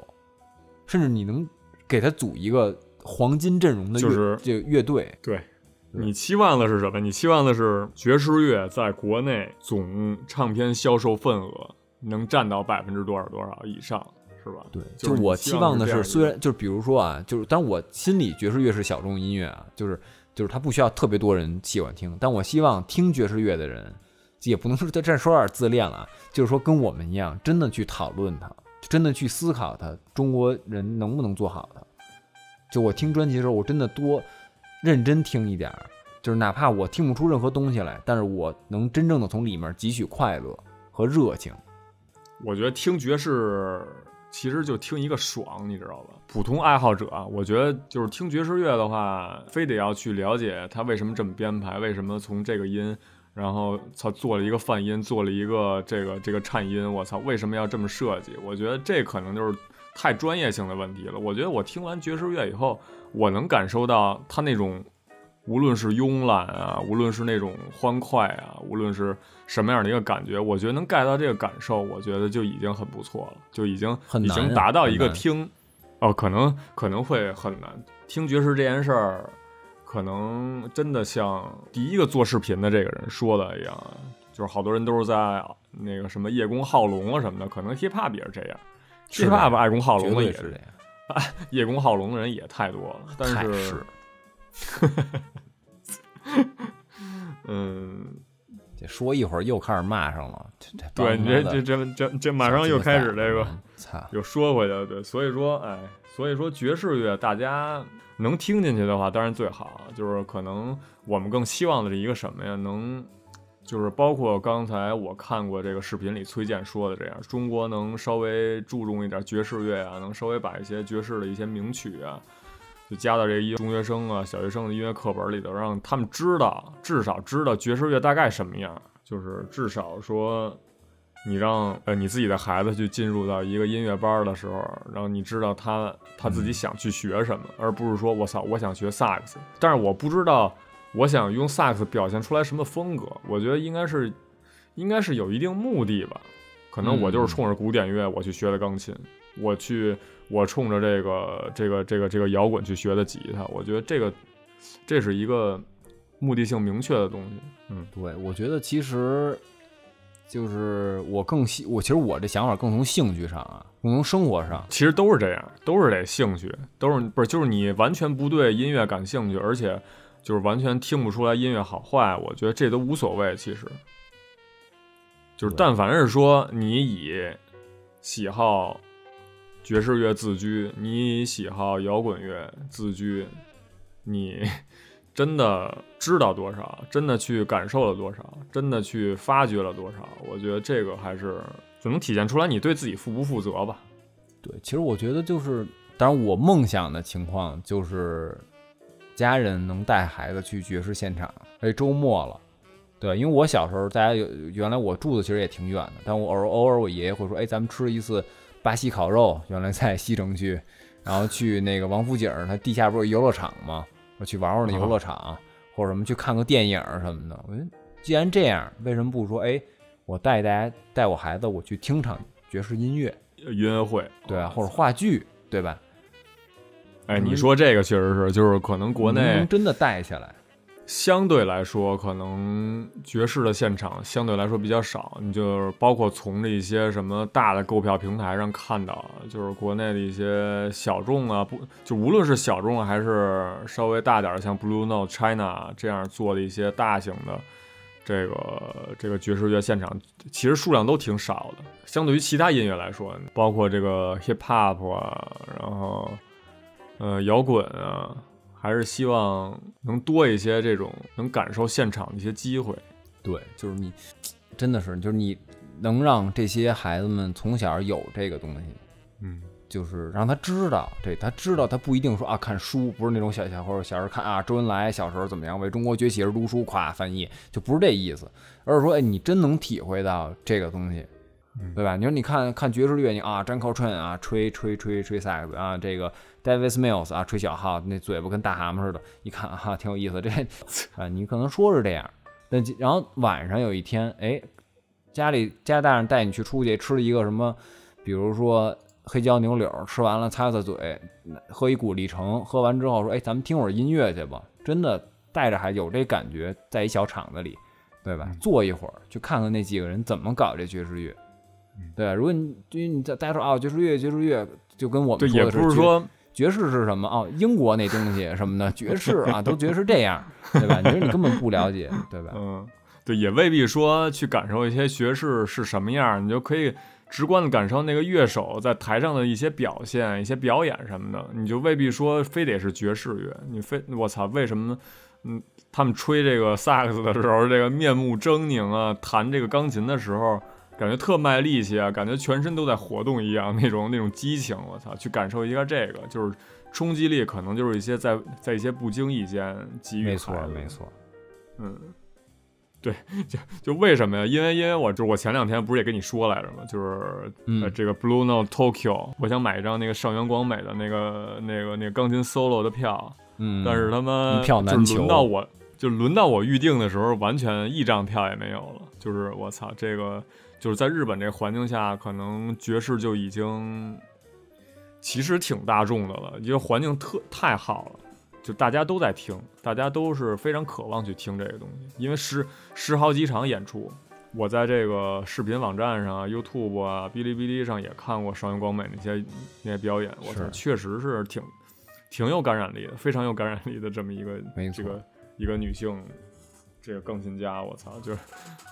甚至你能给他组一个黄金阵容的乐这乐队，对。你期望的是什么？你期望的是爵士乐在国内总唱片销售份额能占到百分之多少多少以上，是吧？对，就是我期望的是，虽然就是比如说啊，就是当然我心里爵士乐是小众音乐啊，就是就是它不需要特别多人喜欢听，但我希望听爵士乐的人，也不能说这这说有点自恋了啊，就是说跟我们一样，真的去讨论它，真的去思考它，中国人能不能做好它。就我听专辑的时候，我真的多认真听一点儿，就是哪怕我听不出任何东西来，但是我能真正的从里面汲取快乐和热情。我觉得听爵士其实就听一个爽，你知道吧？普通爱好者，我觉得就是听爵士乐的话，非得要去了解它为什么这么编排，为什么从这个音，然后他做了一个泛音，做了一个这个这个颤音，我操，为什么要这么设计？我觉得这可能就是太专业性的问题了。我觉得我听完爵士乐以后，我能感受到他那种。无论是慵懒啊，无论是那种欢快啊，无论是什么样的一个感觉，我觉得能 get 到这个感受，我觉得就已经很不错了，就已经已很难经达到一个听，哦，可能可能会很难听爵士这件事儿，可能真的像第一个做视频的这个人说的一样，就是好多人都是在那个什么叶公好龙啊什么的，可能 hip hop 也是这样，hiphop 爱公好龙的也是这样，[laughs] 叶公好龙的人也太多了，但太是 [laughs] 嗯。这说一会儿又开始骂上了，这这对你这这这这这马上又开始这个操，又说回去了，对，所以说，哎，所以说爵士乐大家能听进去的话，当然最好。就是可能我们更希望的是一个什么呀？能就是包括刚才我看过这个视频里崔健说的这样，中国能稍微注重一点爵士乐啊，能稍微把一些爵士的一些名曲啊，就加到这一中学生啊、小学生的音乐课本里头，让他们知道，至少知道爵士乐大概什么样，就是至少说。你让呃你自己的孩子去进入到一个音乐班的时候，然后你知道他他自己想去学什么，而不是说我操我想学萨克斯，但是我不知道我想用萨克斯表现出来什么风格。我觉得应该是应该是有一定目的吧。可能我就是冲着古典乐我去学的钢琴，我去我冲着这个这个这个这个摇滚去学的吉他。我觉得这个这是一个目的性明确的东西。嗯，对，我觉得其实就是我更喜，我其实我这想法更从兴趣上啊，更从生活上。其实都是这样，都是得兴趣，都是不是就是你完全不对音乐感兴趣，而且就是完全听不出来音乐好坏，我觉得这都无所谓。其实，就是但凡是说你以喜好爵士乐自居，你以喜好摇滚乐自居，你 [laughs] 真的知道多少，真的去感受了多少，真的去发掘了多少，我觉得这个还是就能体现出来你对自己负不负责吧。对，其实我觉得就是，当然我梦想的情况就是家人能带孩子去爵士现场，哎周末了。对，因为我小时候，大家有原来我住的其实也挺远的，但我偶尔偶尔我爷爷会说，哎，咱们吃一次巴西烤肉，原来在西城区，然后去那个王府井儿，它地下不是有游乐场吗？我去玩玩那游乐场，或者什么去看个电影儿什么的。我觉得既然这样，为什么不说，哎，我带大家带我孩子，我去听场爵士音乐，音乐会，对啊，或者话剧，对吧？哎，你说这个确实是，就是可能国内能真的带下来，相对来说，可能爵士的现场相对来说比较少。你就是包括从这一些什么大的购票平台上看到，就是国内的一些小众啊，不就无论是小众啊，还是稍微大点儿的，像 Blue Note China 这样做的一些大型的这个这个爵士乐现场，其实数量都挺少的。相对于其他音乐来说，包括这个 Hip Hop 啊，然后呃摇滚啊，还是希望能多一些这种能感受现场的一些机会。对，就是你真的是，就是你能让这些孩子们从小有这个东西，嗯，就是让他知道，对他知道，他不一定说啊看书，不是那种小小或者小时候看啊周恩来小时候怎么样为中国崛起而读书，夸翻译，就不是这意思，而是说，哎，你真能体会到这个东西。对吧？你说你看看爵士乐，你啊，张靠春啊，吹吹吹吹萨克斯啊，这个 Davis Mills 啊，吹小号，那嘴巴跟大蛤蟆似的，一看啊，挺有意思。这 [laughs] 啊，你可能说是这样，但然后晚上有一天，哎，家里家大人带你去出去吃了一个什么，比如说黑椒牛柳，吃完了擦擦嘴，喝一股力橙，喝完之后说，哎，咱们听会儿音乐去吧。真的带着还有这感觉，在一小场子里，对吧？坐一会儿，去看看那几个人怎么搞这爵士乐。对？如果你就你在大家说啊，爵士乐，爵士乐，就跟我对，也们说的爵不是说爵士是什么哦，英国那东西什么的，[laughs] 爵士啊，都觉得是这样，对吧？[laughs] 你说你根本不了解，对吧？嗯，对，也未必说去感受一些爵士是什么样，你就可以直观的感受那个乐手在台上的一些表现、一些表演什么的，你就未必说非得是爵士乐，你非我操，为什么？嗯，他们吹这个萨克斯的时候，这个面目狰狞啊，弹这个钢琴的时候。感觉特卖力气啊，感觉全身都在活动一样，[laughs] 那种那种激情，我操！去感受一下这个，就是冲击力，可能就是一些在在一些不经意间给予没错没错，嗯，对，就就为什么呀？因为因为我就我前两天不是也跟你说来着吗？就是呃嗯这个 Blue Note Tokyo，我想买一张那个上原光美的那个那个那个钢琴 solo 的票，嗯，但是他妈一票难求轮求到我就轮到我预定的时候，完全一张票也没有了。就是我操，这个就是在日本这环境下，可能爵士就已经其实挺大众的了，因为环境特太好了。就大家都在听，大家都是非常渴望去听这个东西，因为十十好几场演出，我在这个视频网站上啊、YouTube 啊、哔哩哔哩上也看过上原光美那些那些表演，我操，是。确实是挺挺有感染力的，非常有感染力的这么一个这个一个女性这个钢琴家，我操，就是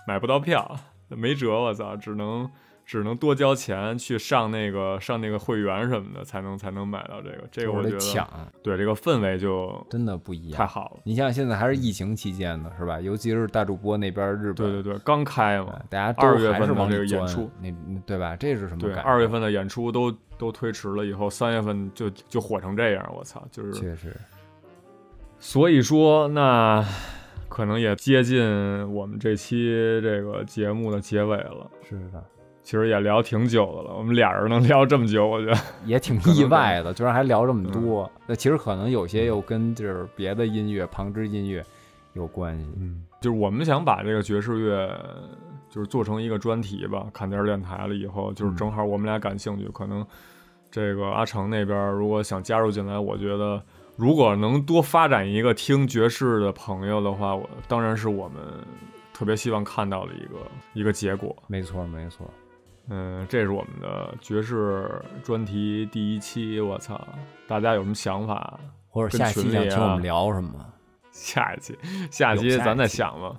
买不到票，没辙，我操，只能只能多交钱去上那个上那个会员什么的，才能才能买到这个。这个我觉得对这个氛围就真的不一样。太好了。你想想，现在还是疫情期间呢，是吧？尤其是大主播那边日本，对对对，刚开嘛，大家都二月还是份的这个演出，那那对吧？这是什么对，感觉？二月份的演出都都推迟了，以后三月份就就火成这样，我操，就是确实，所以说，那可能也接近我们这期这个节目的结尾了。是的，其实也聊挺久的了，我们俩人能聊这么久，我觉得 [laughs] 也挺意外的，居然还聊这么嗯多。那其实可能有些又跟就是别的音乐、旁支音乐有关系。嗯，就是我们想把这个爵士乐就是做成一个专题吧，看点儿电台了以后，就是正好我们俩感兴趣，可能这个阿成那边如果想加入进来，我觉得如果能多发展一个听爵士的朋友的话，我当然是我们特别希望看到的一个一个结果。没错，没错。嗯，这是我们的爵士专题第一期，我操，大家有什么想法？或者下期想听我们聊什么？下一期，下期咱再期想吧。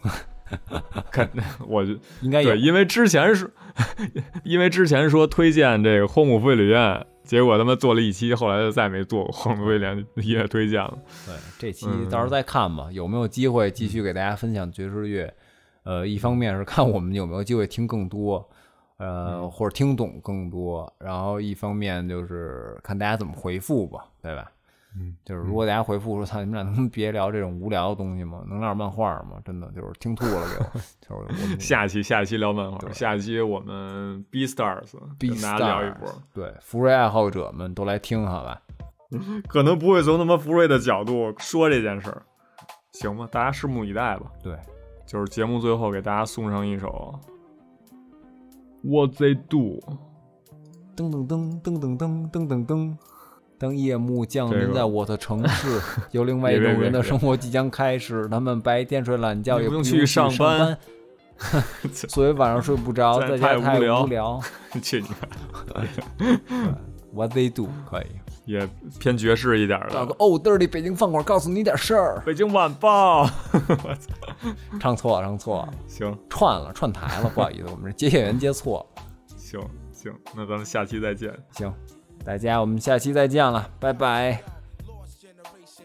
[laughs] 看，我就应该有对，因为之前是，[laughs] 因为之前说推荐这个荒木飞吕彦，结果他妈做了一期，后来就再没做过荒木飞吕彦音乐推荐了。对，这期嗯到时候再看吧，有没有机会继续给大家分享爵士乐？呃，一方面是看我们有没有机会听更多，呃，嗯或者听懂更多，然后一方面就是看大家怎么回复吧，对吧？嗯，就是如果大家回复说“操，你们俩能别聊这种无聊的东西吗？能聊点漫画吗？”真的就是听吐了，给我。[laughs] 就是下期下期聊漫画，下期我们 B Stars 跟大家聊一波对福瑞爱好者们都来听，好吧？[laughs] 可能不会从他妈福瑞的角度说这件事儿，行吧？大家拭目以待吧。对，就是节目最后给大家送上一首《What They Do》。噔噔噔噔噔噔噔噔噔。当夜幕降临在我的城市，[laughs] 有另外一种人的生活即将开始。他们白天睡懒觉，也不用去上上班班，[laughs] 所以晚上睡不着，在在家太太无聊无聊。[laughs] 去你妈！What they do 可以。也偏爵士一点的找个。old dirty 北京饭馆，告诉你点事儿。北京晚报，唱错了，唱错了，行串了，串台了，不好意思，我们这接线员接错了。行行，那咱们下期再见。行，大家我们下期再见了，拜拜。Lost generation,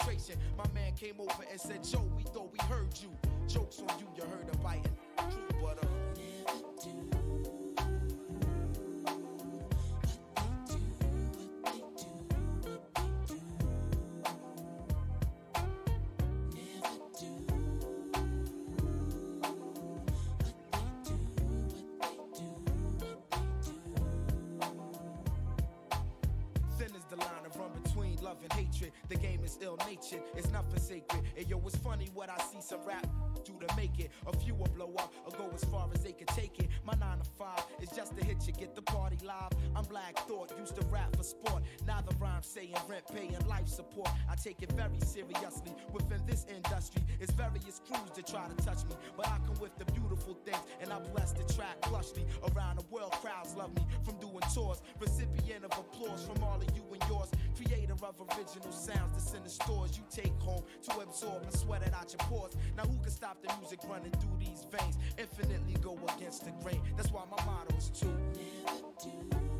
My man came over and said, Joe, we thought we heard you. Jokes on you, you heard a biting. True, but uh, hatred. The game is ill natured, it's nothing sacred. And yo, it's funny what I see some rap do to make it. A few will blow up or go as far as they can take it. My nine to five is just to hit you, get the party live. I'm Black Thought, used to rap for sport. Now the rhyme saying rent, paying life support. I take it very seriously within this industry. It's various crews that try to touch me, but I come with the beautiful things and I bless the track plushly. Around the world, crowds love me from doing tours. Recipient of applause from all of you and yours. Creator of original sounds that's in the stores you take home to absorb and sweat it out your pores. Now who can stop the music running through these veins? Infinitely go against the grain. That's why my motto is to never do.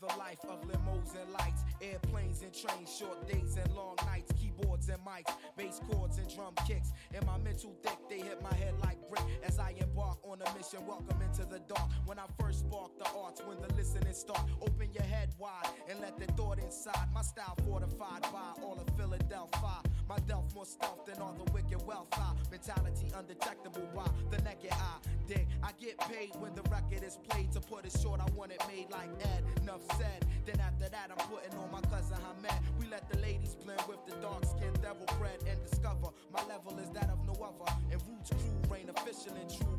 The life of limos and lights, airplanes and trains, short days and long nights, keyboards and mics, bass chords and drum kicks. In my mental thick, they hit my head like brick as I embark on a mission. Welcome into the dark. When I first spark the arts, when the listening start, open your head wide and let the thought inside. My style fortified by all of Philadelphia. My delf more stealth than all the wicked wealth. I mentality undetectable by the naked eye. Dig, I get paid when the record is played. To put it short, I want it made like Ed. Enough said. Then after that, I'm putting on my cousin Hamed. We let the ladies blend with the dark skinned devil bread and discover my level is that of no other. And Roots crew reign official and true